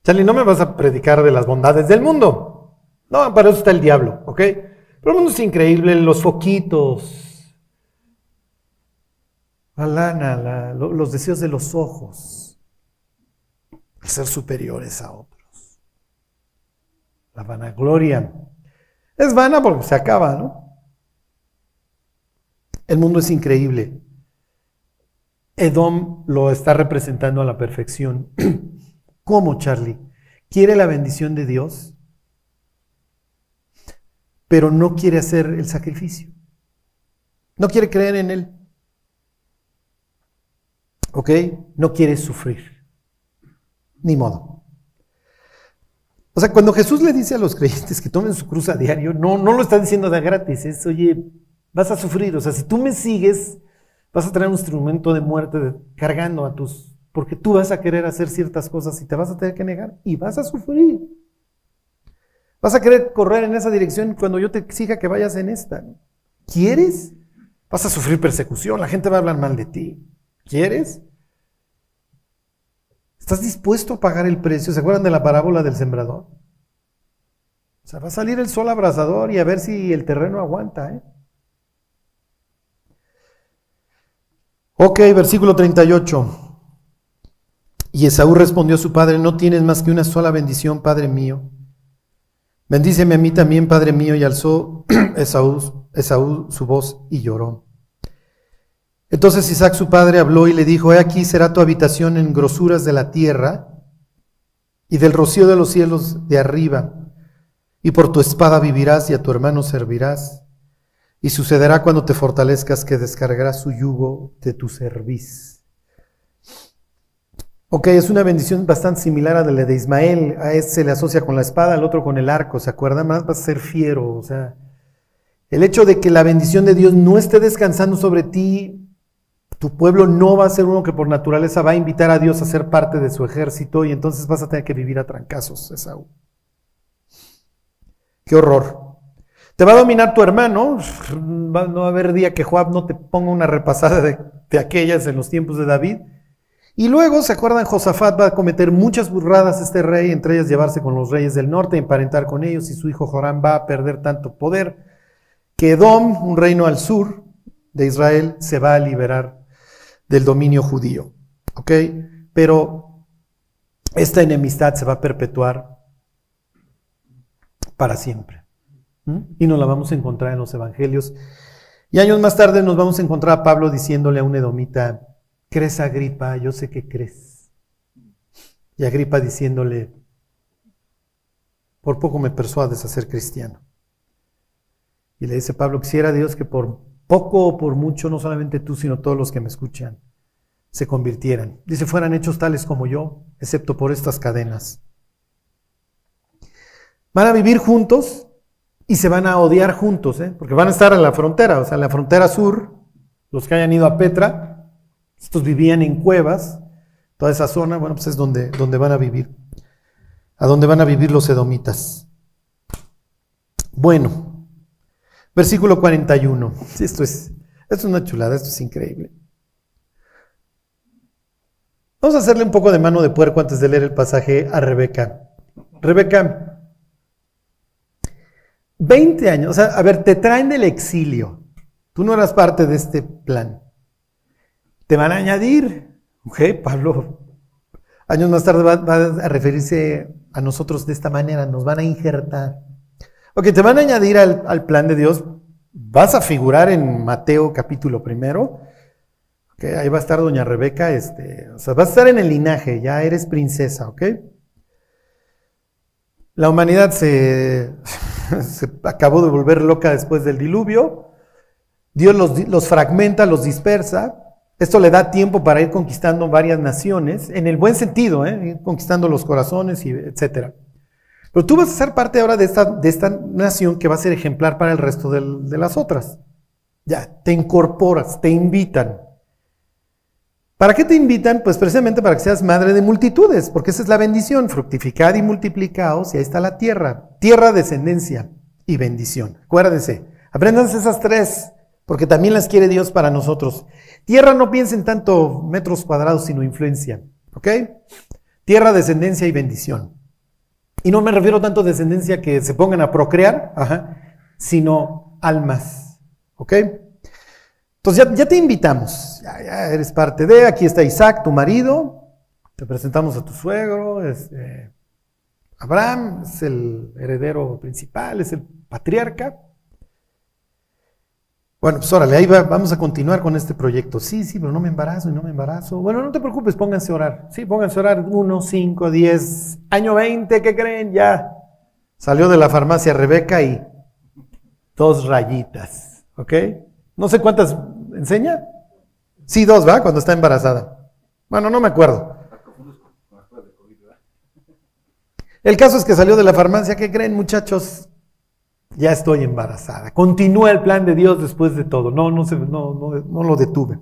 Charlie, no me vas a predicar de las bondades del mundo. No, para eso está el diablo, ¿ok? Pero el mundo es increíble, los foquitos, la lana, los deseos de los ojos, ser superiores a otros. La vanagloria. Es vana porque se acaba, ¿no? El mundo es increíble. Edom lo está representando a la perfección. ¿Cómo, Charlie? quiere la bendición de Dios, pero no quiere hacer el sacrificio. No quiere creer en Él. ¿Ok? No quiere sufrir. Ni modo. O sea, cuando Jesús le dice a los creyentes que tomen su cruz a diario, no, no lo está diciendo de gratis, es, oye, vas a sufrir. O sea, si tú me sigues, vas a tener un instrumento de muerte cargando a tus... Porque tú vas a querer hacer ciertas cosas y te vas a tener que negar y vas a sufrir. Vas a querer correr en esa dirección cuando yo te exija que vayas en esta. ¿Quieres? Vas a sufrir persecución, la gente va a hablar mal de ti. ¿Quieres? ¿Estás dispuesto a pagar el precio? ¿Se acuerdan de la parábola del sembrador? O sea, va a salir el sol abrasador y a ver si el terreno aguanta. ¿eh? Ok, versículo 38. Y Esaú respondió a su padre, no tienes más que una sola bendición, padre mío. Bendíceme a mí también, padre mío. Y alzó Esaú, Esaú su voz y lloró. Entonces Isaac su padre habló y le dijo, he aquí será tu habitación en grosuras de la tierra y del rocío de los cielos de arriba, y por tu espada vivirás y a tu hermano servirás, y sucederá cuando te fortalezcas que descargarás su yugo de tu cerviz. Ok, es una bendición bastante similar a la de Ismael, a este se le asocia con la espada, al otro con el arco, ¿se acuerdan? Más vas a ser fiero, o sea, el hecho de que la bendición de Dios no esté descansando sobre ti tu pueblo no va a ser uno que por naturaleza va a invitar a Dios a ser parte de su ejército y entonces vas a tener que vivir a trancazos, Esaú. Qué horror. Te va a dominar tu hermano. no va a haber día que Joab no te ponga una repasada de, de aquellas en los tiempos de David. Y luego, ¿se acuerdan? Josafat va a cometer muchas burradas este rey, entre ellas llevarse con los reyes del norte, emparentar con ellos, y su hijo Joram va a perder tanto poder que Edom, un reino al sur de Israel, se va a liberar del dominio judío. ¿Ok? Pero esta enemistad se va a perpetuar para siempre. Y nos la vamos a encontrar en los evangelios. Y años más tarde nos vamos a encontrar a Pablo diciéndole a un edomita, ¿crees Agripa? Yo sé que crees. Y Agripa diciéndole, por poco me persuades a ser cristiano. Y le dice Pablo, quisiera Dios que por poco o por mucho, no solamente tú, sino todos los que me escuchan, se convirtieran. Dice, fueran hechos tales como yo, excepto por estas cadenas. Van a vivir juntos y se van a odiar juntos, ¿eh? porque van a estar en la frontera, o sea, en la frontera sur, los que hayan ido a Petra, estos vivían en cuevas, toda esa zona, bueno, pues es donde, donde van a vivir, a donde van a vivir los edomitas. Bueno, Versículo 41. Esto es, esto es una chulada, esto es increíble. Vamos a hacerle un poco de mano de puerco antes de leer el pasaje a Rebeca. Rebeca, 20 años, o sea, a ver, te traen del exilio. Tú no eras parte de este plan. Te van a añadir, ok, Pablo, años más tarde va, va a referirse a nosotros de esta manera, nos van a injertar. Ok, te van a añadir al, plan de Dios. Vas a figurar en Mateo capítulo primero. Okay, ahí va a estar doña Rebeca. Este, o sea, vas a estar en el linaje, ya eres princesa, ¿ok? La humanidad se, se acabó de volver loca después del diluvio. Dios los, los, fragmenta, los dispersa. Esto le da tiempo para ir conquistando varias naciones, en el buen sentido, ¿eh? conquistando los corazones, y etcétera. Pero tú vas a ser parte ahora de esta, de esta nación que va a ser ejemplar para el resto de las otras. Ya, te incorporas, te invitan. ¿Para qué te invitan? Pues precisamente para que seas madre de multitudes, porque esa es la bendición, fructificad y multiplicaos, y ahí está la tierra, tierra, descendencia y bendición. Acuérdense, aprendan esas tres, porque también las quiere Dios para nosotros. Tierra no piensen tanto metros cuadrados, sino influencia, ¿ok? Tierra, descendencia y bendición. Y no me refiero tanto a descendencia que se pongan a procrear, sino almas. ¿Ok? Entonces ya, te invitamos, ya, eres parte de, aquí está Isaac, tu marido, te presentamos a tu suegro, es, eh, Abraham es el heredero principal, es el patriarca. Bueno, pues órale, ahí vamos a continuar con este proyecto. Sí, sí, pero no me embarazo y no me embarazo. Bueno, no te preocupes, pónganse a orar. Sí, pónganse a orar. Uno, cinco, diez, año veinte, ¿qué creen? Ya salió de la farmacia Rebeca y dos rayitas, ¿ok? No sé cuántas enseña. Sí, dos, ¿va? Cuando está embarazada. Bueno, no me acuerdo. El caso es que salió de la farmacia, ¿qué creen muchachos? Ya estoy embarazada. Continúa el plan de Dios después de todo. No, no, se, no, no, lo detuve.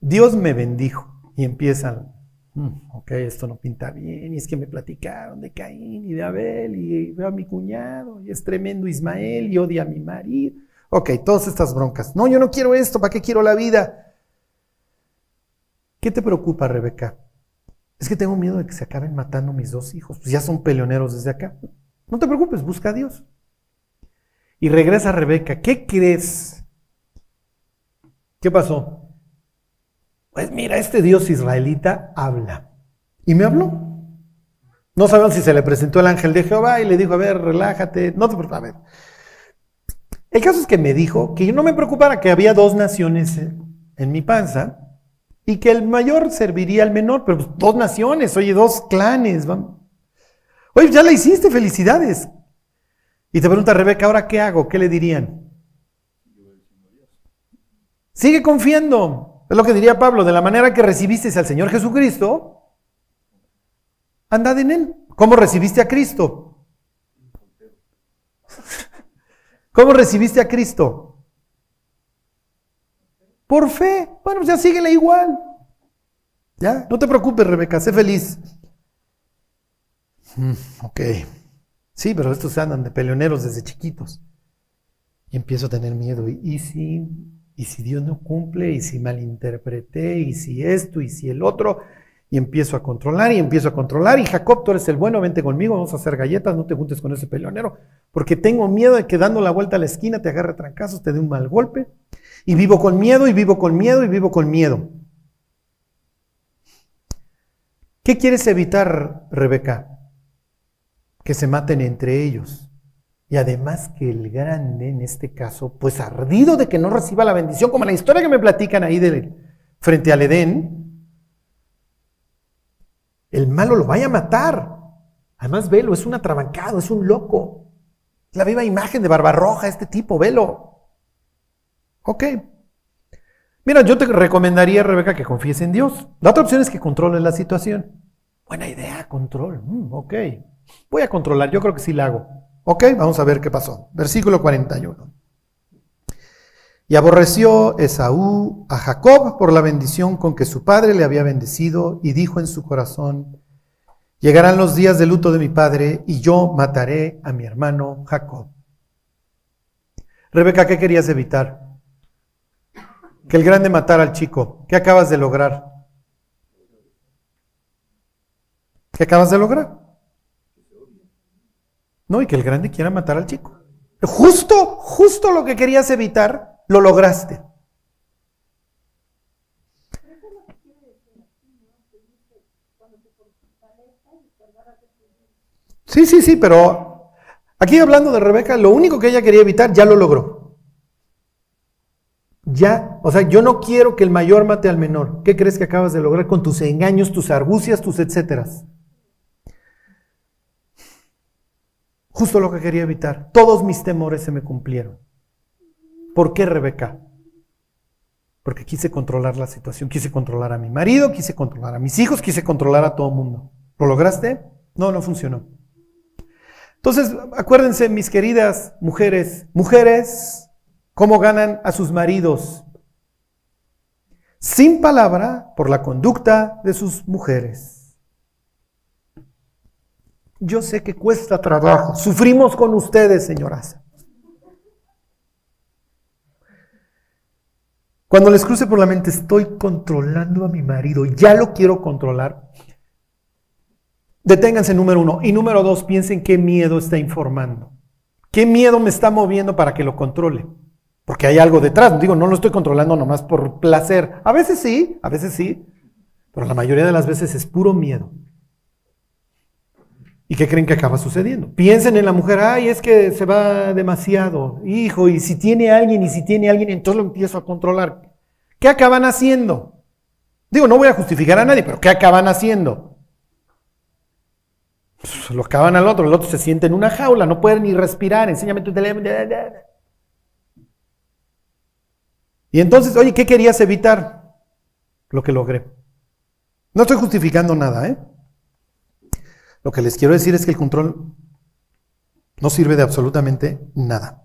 Dios me bendijo y empiezan, mm, ok, esto no pinta bien, y es que me platicaron de Caín y de Abel, y veo a mi cuñado, y es tremendo Ismael, y odia a mi marido. Ok, todas estas broncas. No, yo no quiero esto, ¿para qué quiero la vida? ¿Qué te preocupa, Rebeca? Es que tengo miedo de que se acaben matando mis dos hijos. Pues ya son peleoneros desde acá. No te preocupes, busca a Dios. Y regresa Rebeca. ¿Qué crees? ¿Qué pasó? Pues mira, este Dios israelita habla. Y me habló. No saben si se le presentó el ángel de Jehová y le dijo, a ver, relájate. No te preocupes. A ver. El caso es que me dijo que yo no me preocupara que había dos naciones en mi panza y que el mayor serviría al menor, pero pues, dos naciones, oye, dos clanes, vamos. Oye, ya la hiciste, felicidades. Y te pregunta Rebeca, ¿ahora qué hago? ¿Qué le dirían? Sigue confiando. Es lo que diría Pablo, de la manera que recibiste al Señor Jesucristo, andad en Él. ¿Cómo recibiste a Cristo? ¿Cómo recibiste a Cristo? Por fe. Bueno, ya síguele igual. Ya, no te preocupes, Rebeca, sé feliz. Mm, ok. Sí, pero estos andan de peleoneros desde chiquitos. Y empiezo a tener miedo. ¿Y, si, ¿Y si Dios no cumple? ¿Y si malinterpreté? ¿Y si esto? ¿Y si el otro? Y empiezo a controlar y empiezo a controlar. Y Jacob, tú eres el bueno, vente conmigo, vamos a hacer galletas, no te juntes con ese peleonero. Porque tengo miedo de que dando la vuelta a la esquina te agarre trancazos, te dé un mal golpe. Y vivo con miedo, y vivo con miedo, y vivo con miedo. ¿Qué quieres evitar, Rebeca? Que se maten entre ellos. Y además que el grande, en este caso, pues ardido de que no reciba la bendición, como la historia que me platican ahí de, frente al Edén, el malo lo vaya a matar. Además, velo, es un atrabancado, es un loco. la viva imagen de Barbarroja, este tipo, velo. Ok. Mira, yo te recomendaría, Rebeca, que confíes en Dios. La otra opción es que controles la situación. Buena idea, control. Mm, ok. Voy a controlar, yo creo que sí la hago. Ok, vamos a ver qué pasó. Versículo 41. Y aborreció Esaú a Jacob por la bendición con que su padre le había bendecido y dijo en su corazón, llegarán los días de luto de mi padre y yo mataré a mi hermano Jacob. Rebeca, ¿qué querías evitar? Que el grande matara al chico. ¿Qué acabas de lograr? ¿Qué acabas de lograr? No, y que el grande quiera matar al chico. Justo, justo lo que querías evitar, lo lograste. Sí, sí, sí, pero aquí hablando de Rebeca, lo único que ella quería evitar ya lo logró. Ya, o sea, yo no quiero que el mayor mate al menor. ¿Qué crees que acabas de lograr con tus engaños, tus argucias, tus etcéteras? Justo lo que quería evitar. Todos mis temores se me cumplieron. ¿Por qué Rebeca? Porque quise controlar la situación, quise controlar a mi marido, quise controlar a mis hijos, quise controlar a todo el mundo. ¿Lo lograste? No, no funcionó. Entonces, acuérdense, mis queridas mujeres, mujeres, cómo ganan a sus maridos. Sin palabra por la conducta de sus mujeres. Yo sé que cuesta trabajo. Sufrimos con ustedes, señoras. Cuando les cruce por la mente, estoy controlando a mi marido, ya lo quiero controlar. Deténganse, número uno. Y número dos, piensen qué miedo está informando. ¿Qué miedo me está moviendo para que lo controle? Porque hay algo detrás. Digo, no lo estoy controlando nomás por placer. A veces sí, a veces sí. Pero la mayoría de las veces es puro miedo. ¿Y qué creen que acaba sucediendo? Piensen en la mujer, ay, es que se va demasiado, hijo, y si tiene alguien, y si tiene alguien, entonces lo empiezo a controlar. ¿Qué acaban haciendo? Digo, no voy a justificar a nadie, pero ¿qué acaban haciendo? Pues, lo acaban al otro, el otro se siente en una jaula, no puede ni respirar, enséñame tu teléfono. Y entonces, oye, ¿qué querías evitar? Lo que logré. No estoy justificando nada, ¿eh? Lo que les quiero decir es que el control no sirve de absolutamente nada.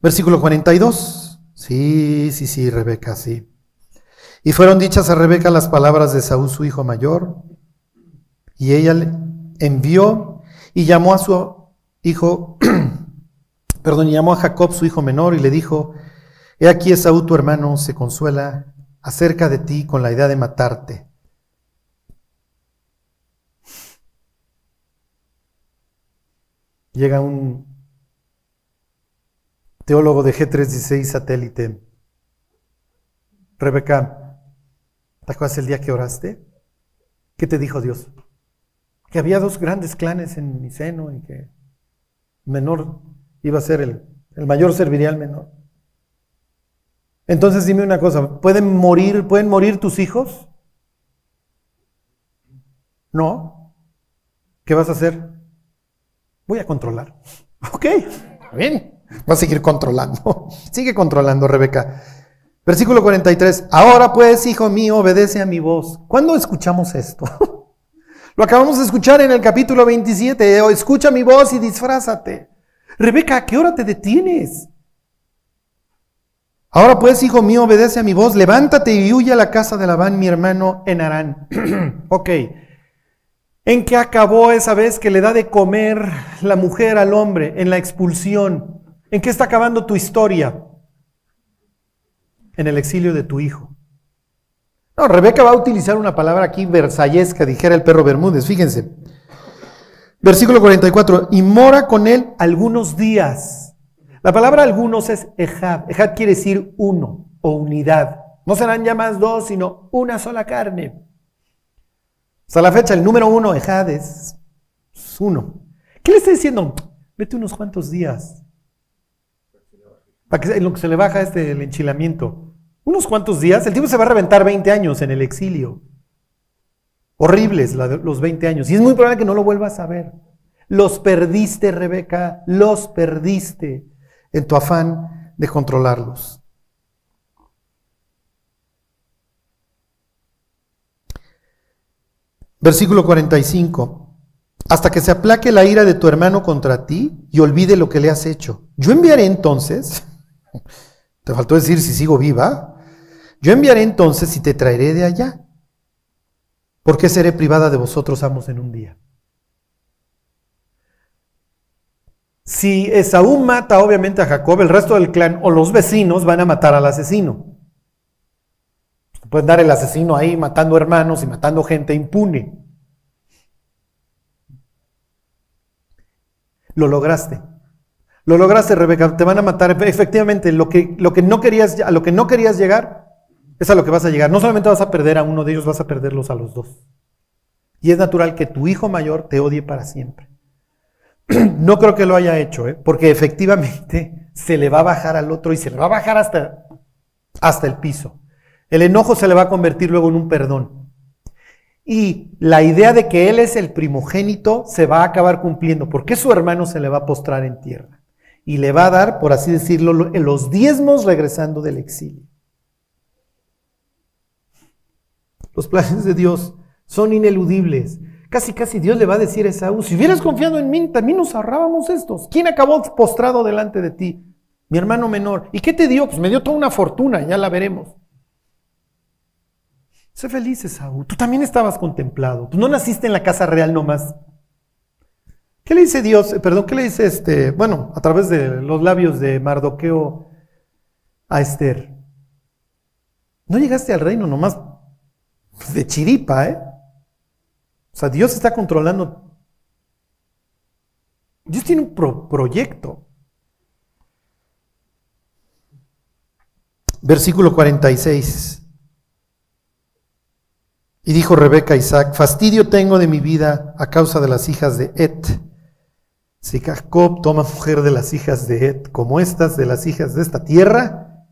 Versículo 42. Sí, sí, sí, Rebeca, sí. Y fueron dichas a Rebeca las palabras de Saúl, su hijo mayor, y ella envió y llamó a su hijo, perdón, llamó a Jacob, su hijo menor, y le dijo, he aquí Esaú, tu hermano, se consuela acerca de ti con la idea de matarte. Llega un teólogo de G316 satélite. Rebeca, ¿te acuerdas el día que oraste? ¿Qué te dijo Dios? Que había dos grandes clanes en mi seno y que menor iba a ser el, el mayor serviría al menor. Entonces dime una cosa, ¿pueden morir, pueden morir tus hijos? No. ¿Qué vas a hacer? Voy a controlar. Ok, bien. Va a seguir controlando. Sigue controlando, Rebeca. Versículo 43. Ahora pues, hijo mío, obedece a mi voz. ¿Cuándo escuchamos esto? Lo acabamos de escuchar en el capítulo 27. Escucha mi voz y disfrázate. Rebeca, ¿a qué hora te detienes? Ahora pues, hijo mío, obedece a mi voz, levántate y huye a la casa de Labán, mi hermano, en Arán. ok. ¿En qué acabó esa vez que le da de comer la mujer al hombre? En la expulsión. ¿En qué está acabando tu historia? En el exilio de tu hijo. No, Rebeca va a utilizar una palabra aquí versallesca, dijera el perro Bermúdez, fíjense. Versículo 44, y mora con él algunos días. La palabra algunos es ejad. Ejad quiere decir uno o unidad. No serán ya más dos, sino una sola carne. Hasta la fecha, el número uno, Ejad, es uno. ¿Qué le está diciendo? Vete unos cuantos días. Para que en lo que se le baja este el enchilamiento. Unos cuantos días. El tipo se va a reventar 20 años en el exilio. Horribles los 20 años. Y es muy probable que no lo vuelvas a ver. Los perdiste, Rebeca. Los perdiste en tu afán de controlarlos. Versículo 45. Hasta que se aplaque la ira de tu hermano contra ti y olvide lo que le has hecho. Yo enviaré entonces, te faltó decir si sigo viva, yo enviaré entonces y te traeré de allá. ¿Por qué seré privada de vosotros ambos en un día? Si Esaú mata obviamente a Jacob, el resto del clan o los vecinos van a matar al asesino. Pueden dar el asesino ahí matando hermanos y matando gente impune. Lo lograste. Lo lograste, Rebeca. Te van a matar. Efectivamente, lo que, lo que no querías, a lo que no querías llegar es a lo que vas a llegar. No solamente vas a perder a uno de ellos, vas a perderlos a los dos. Y es natural que tu hijo mayor te odie para siempre. No creo que lo haya hecho, ¿eh? porque efectivamente se le va a bajar al otro y se le va a bajar hasta, hasta el piso. El enojo se le va a convertir luego en un perdón. Y la idea de que él es el primogénito se va a acabar cumpliendo, porque su hermano se le va a postrar en tierra. Y le va a dar, por así decirlo, los diezmos regresando del exilio. Los planes de Dios son ineludibles. Casi, casi Dios le va a decir a Esaú, si hubieras confiado en mí, también nos ahorrábamos estos. ¿Quién acabó postrado delante de ti? Mi hermano menor. ¿Y qué te dio? Pues me dio toda una fortuna, ya la veremos. Sé feliz, Esaú. Tú también estabas contemplado. Tú no naciste en la casa real nomás. ¿Qué le dice Dios? Eh, perdón, ¿qué le dice este? Bueno, a través de los labios de Mardoqueo a Esther. No llegaste al reino nomás de chiripa, ¿eh? O sea, Dios está controlando. Dios tiene un proyecto. Versículo 46. Y dijo Rebeca Isaac, fastidio tengo de mi vida a causa de las hijas de Et. Si Jacob toma mujer de las hijas de Et, como estas de las hijas de esta tierra,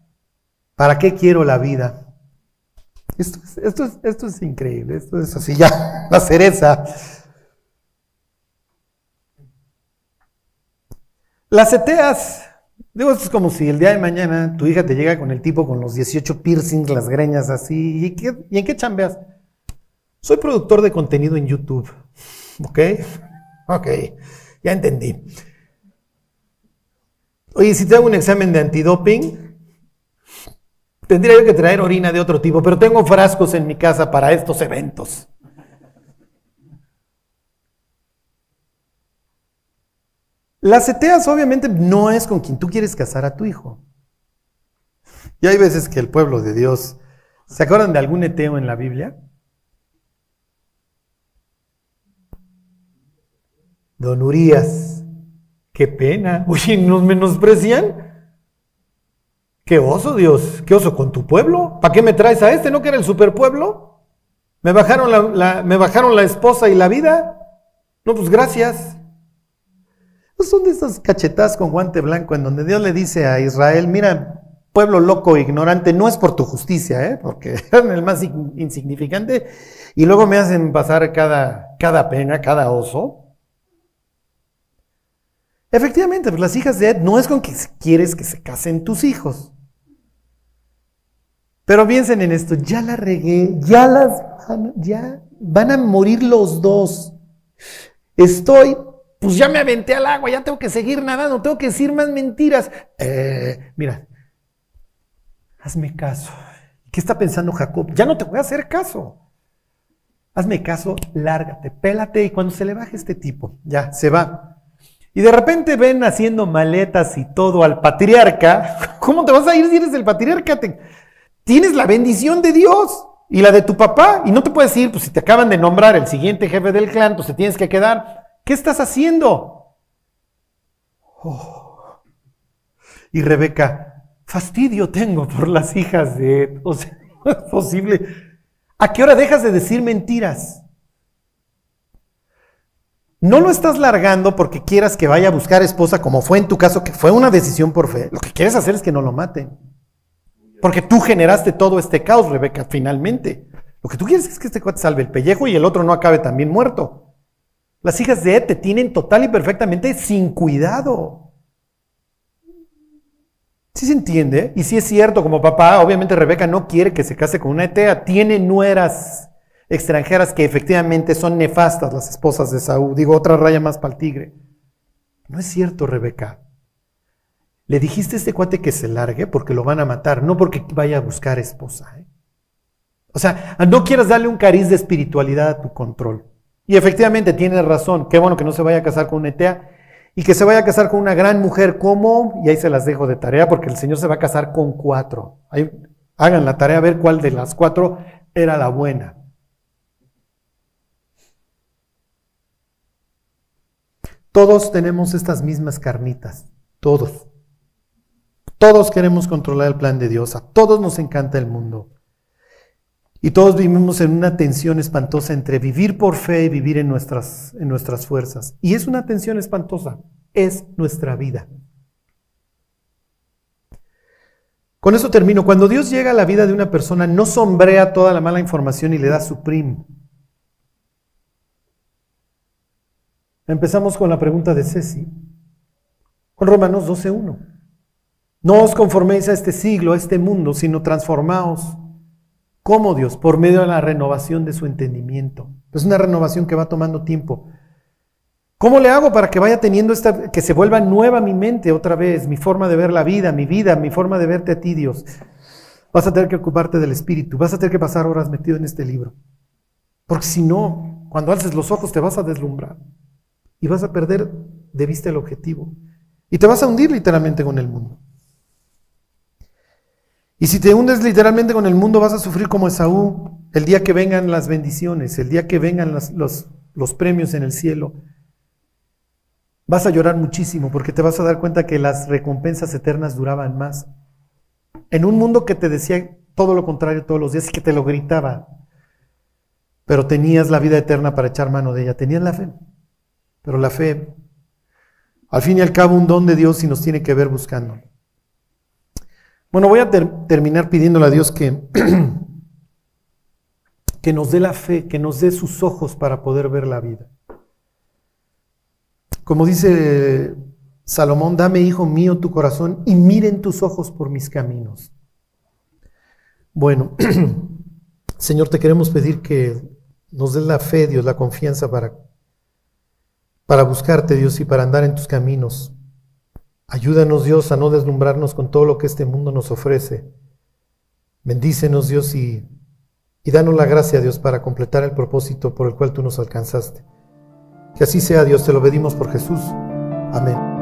¿para qué quiero la vida? Esto es, esto es, esto es increíble, esto es así ya, la cereza. Las eteas, digo, esto es como si el día de mañana tu hija te llega con el tipo con los 18 piercings, las greñas así, ¿y, ¿y en qué chambeas? Soy productor de contenido en YouTube, ¿ok? Ok, ya entendí. Oye, si te hago un examen de antidoping, tendría yo que traer orina de otro tipo, pero tengo frascos en mi casa para estos eventos. Las eteas obviamente no es con quien tú quieres casar a tu hijo. Y hay veces que el pueblo de Dios, ¿se acuerdan de algún eteo en la Biblia? Don Urias, qué pena. Oye, ¿nos menosprecian? Qué oso, Dios, qué oso con tu pueblo. ¿Para qué me traes a este? ¿No que era el superpueblo? ¿Me bajaron la, ¿Me bajaron la esposa y la vida? No, pues gracias. son de esas cachetadas con guante blanco en donde Dios le dice a Israel, mira, pueblo loco, ignorante, no es por tu justicia, ¿eh? porque eran el más insignificante, y luego me hacen pasar cada, cada pena, cada oso. Efectivamente, pues las hijas de Ed no es con que quieres que se casen tus hijos. Pero piensen en esto, ya la regué, ya las ya van a morir los dos. Estoy, pues ya me aventé al agua, ya tengo que seguir nadando, tengo que decir más mentiras. Eh, mira, hazme caso. ¿Qué está pensando Jacob? Ya no te voy a hacer caso. Hazme caso, lárgate, pélate y cuando se le baje este tipo, ya, se va. Y de repente ven haciendo maletas y todo al patriarca. ¿Cómo te vas a ir si eres el patriarca? tienes la bendición de Dios y la de tu papá. Y no te puedes ir, pues si te acaban de nombrar el siguiente jefe del clan, pues te tienes que quedar. ¿Qué estás haciendo? Oh. Y Rebeca, fastidio tengo por las hijas de... O sea, no es posible. ¿A qué hora dejas de decir mentiras? No lo estás largando porque quieras que vaya a buscar esposa, como fue en tu caso, que fue una decisión por fe. Lo que quieres hacer es que no lo maten. Porque tú generaste todo este caos, Rebeca, finalmente. Lo que tú quieres es que este cuate salve el pellejo y el otro no acabe también muerto. Las hijas de Ed te tienen total y perfectamente sin cuidado. Sí se entiende, y sí es cierto, como papá, obviamente Rebeca no quiere que se case con una etea, tiene nueras extranjeras que efectivamente son nefastas las esposas de Saúl. Digo, otra raya más para el tigre. No es cierto, Rebeca. Le dijiste a este cuate que se largue porque lo van a matar, no porque vaya a buscar esposa. ¿eh? O sea, no quieras darle un cariz de espiritualidad a tu control. Y efectivamente tienes razón. Qué bueno que no se vaya a casar con una etea y que se vaya a casar con una gran mujer como, y ahí se las dejo de tarea porque el Señor se va a casar con cuatro. Ahí, hagan la tarea a ver cuál de las cuatro era la buena. Todos tenemos estas mismas carnitas, todos. Todos queremos controlar el plan de Dios, a todos nos encanta el mundo. Y todos vivimos en una tensión espantosa entre vivir por fe y vivir en nuestras, en nuestras fuerzas. Y es una tensión espantosa, es nuestra vida. Con eso termino. Cuando Dios llega a la vida de una persona, no sombrea toda la mala información y le da su prim. Empezamos con la pregunta de Ceci, con Romanos 12.1. No os conforméis a este siglo, a este mundo, sino transformaos como Dios, por medio de la renovación de su entendimiento. Es una renovación que va tomando tiempo. ¿Cómo le hago para que vaya teniendo esta, que se vuelva nueva mi mente otra vez, mi forma de ver la vida, mi vida, mi forma de verte a ti, Dios? Vas a tener que ocuparte del Espíritu, vas a tener que pasar horas metido en este libro. Porque si no, cuando alces los ojos te vas a deslumbrar y vas a perder de vista el objetivo. Y te vas a hundir literalmente con el mundo. Y si te hundes literalmente con el mundo, vas a sufrir como Esaú el día que vengan las bendiciones, el día que vengan los, los premios en el cielo. Vas a llorar muchísimo porque te vas a dar cuenta que las recompensas eternas duraban más. En un mundo que te decía todo lo contrario todos los días y que te lo gritaba. pero tenías la vida eterna para echar mano de ella, tenías la fe. Pero la fe, al fin y al cabo, un don de Dios y nos tiene que ver buscando. Bueno, voy a terminar pidiéndole a Dios que, que nos dé la fe, que nos dé sus ojos para poder ver la vida. Como dice Salomón, dame, hijo mío, tu corazón y miren tus ojos por mis caminos. Bueno, Señor, te queremos pedir que nos des la fe, Dios, la confianza para, para buscarte, Dios, y para andar en tus caminos. Ayúdanos, Dios, a no deslumbrarnos con todo lo que este mundo nos ofrece. Bendícenos, Dios, y, y danos la gracia, Dios, para completar el propósito por el cual tú nos alcanzaste. Que así sea, Dios, te lo pedimos por Jesús. Amén.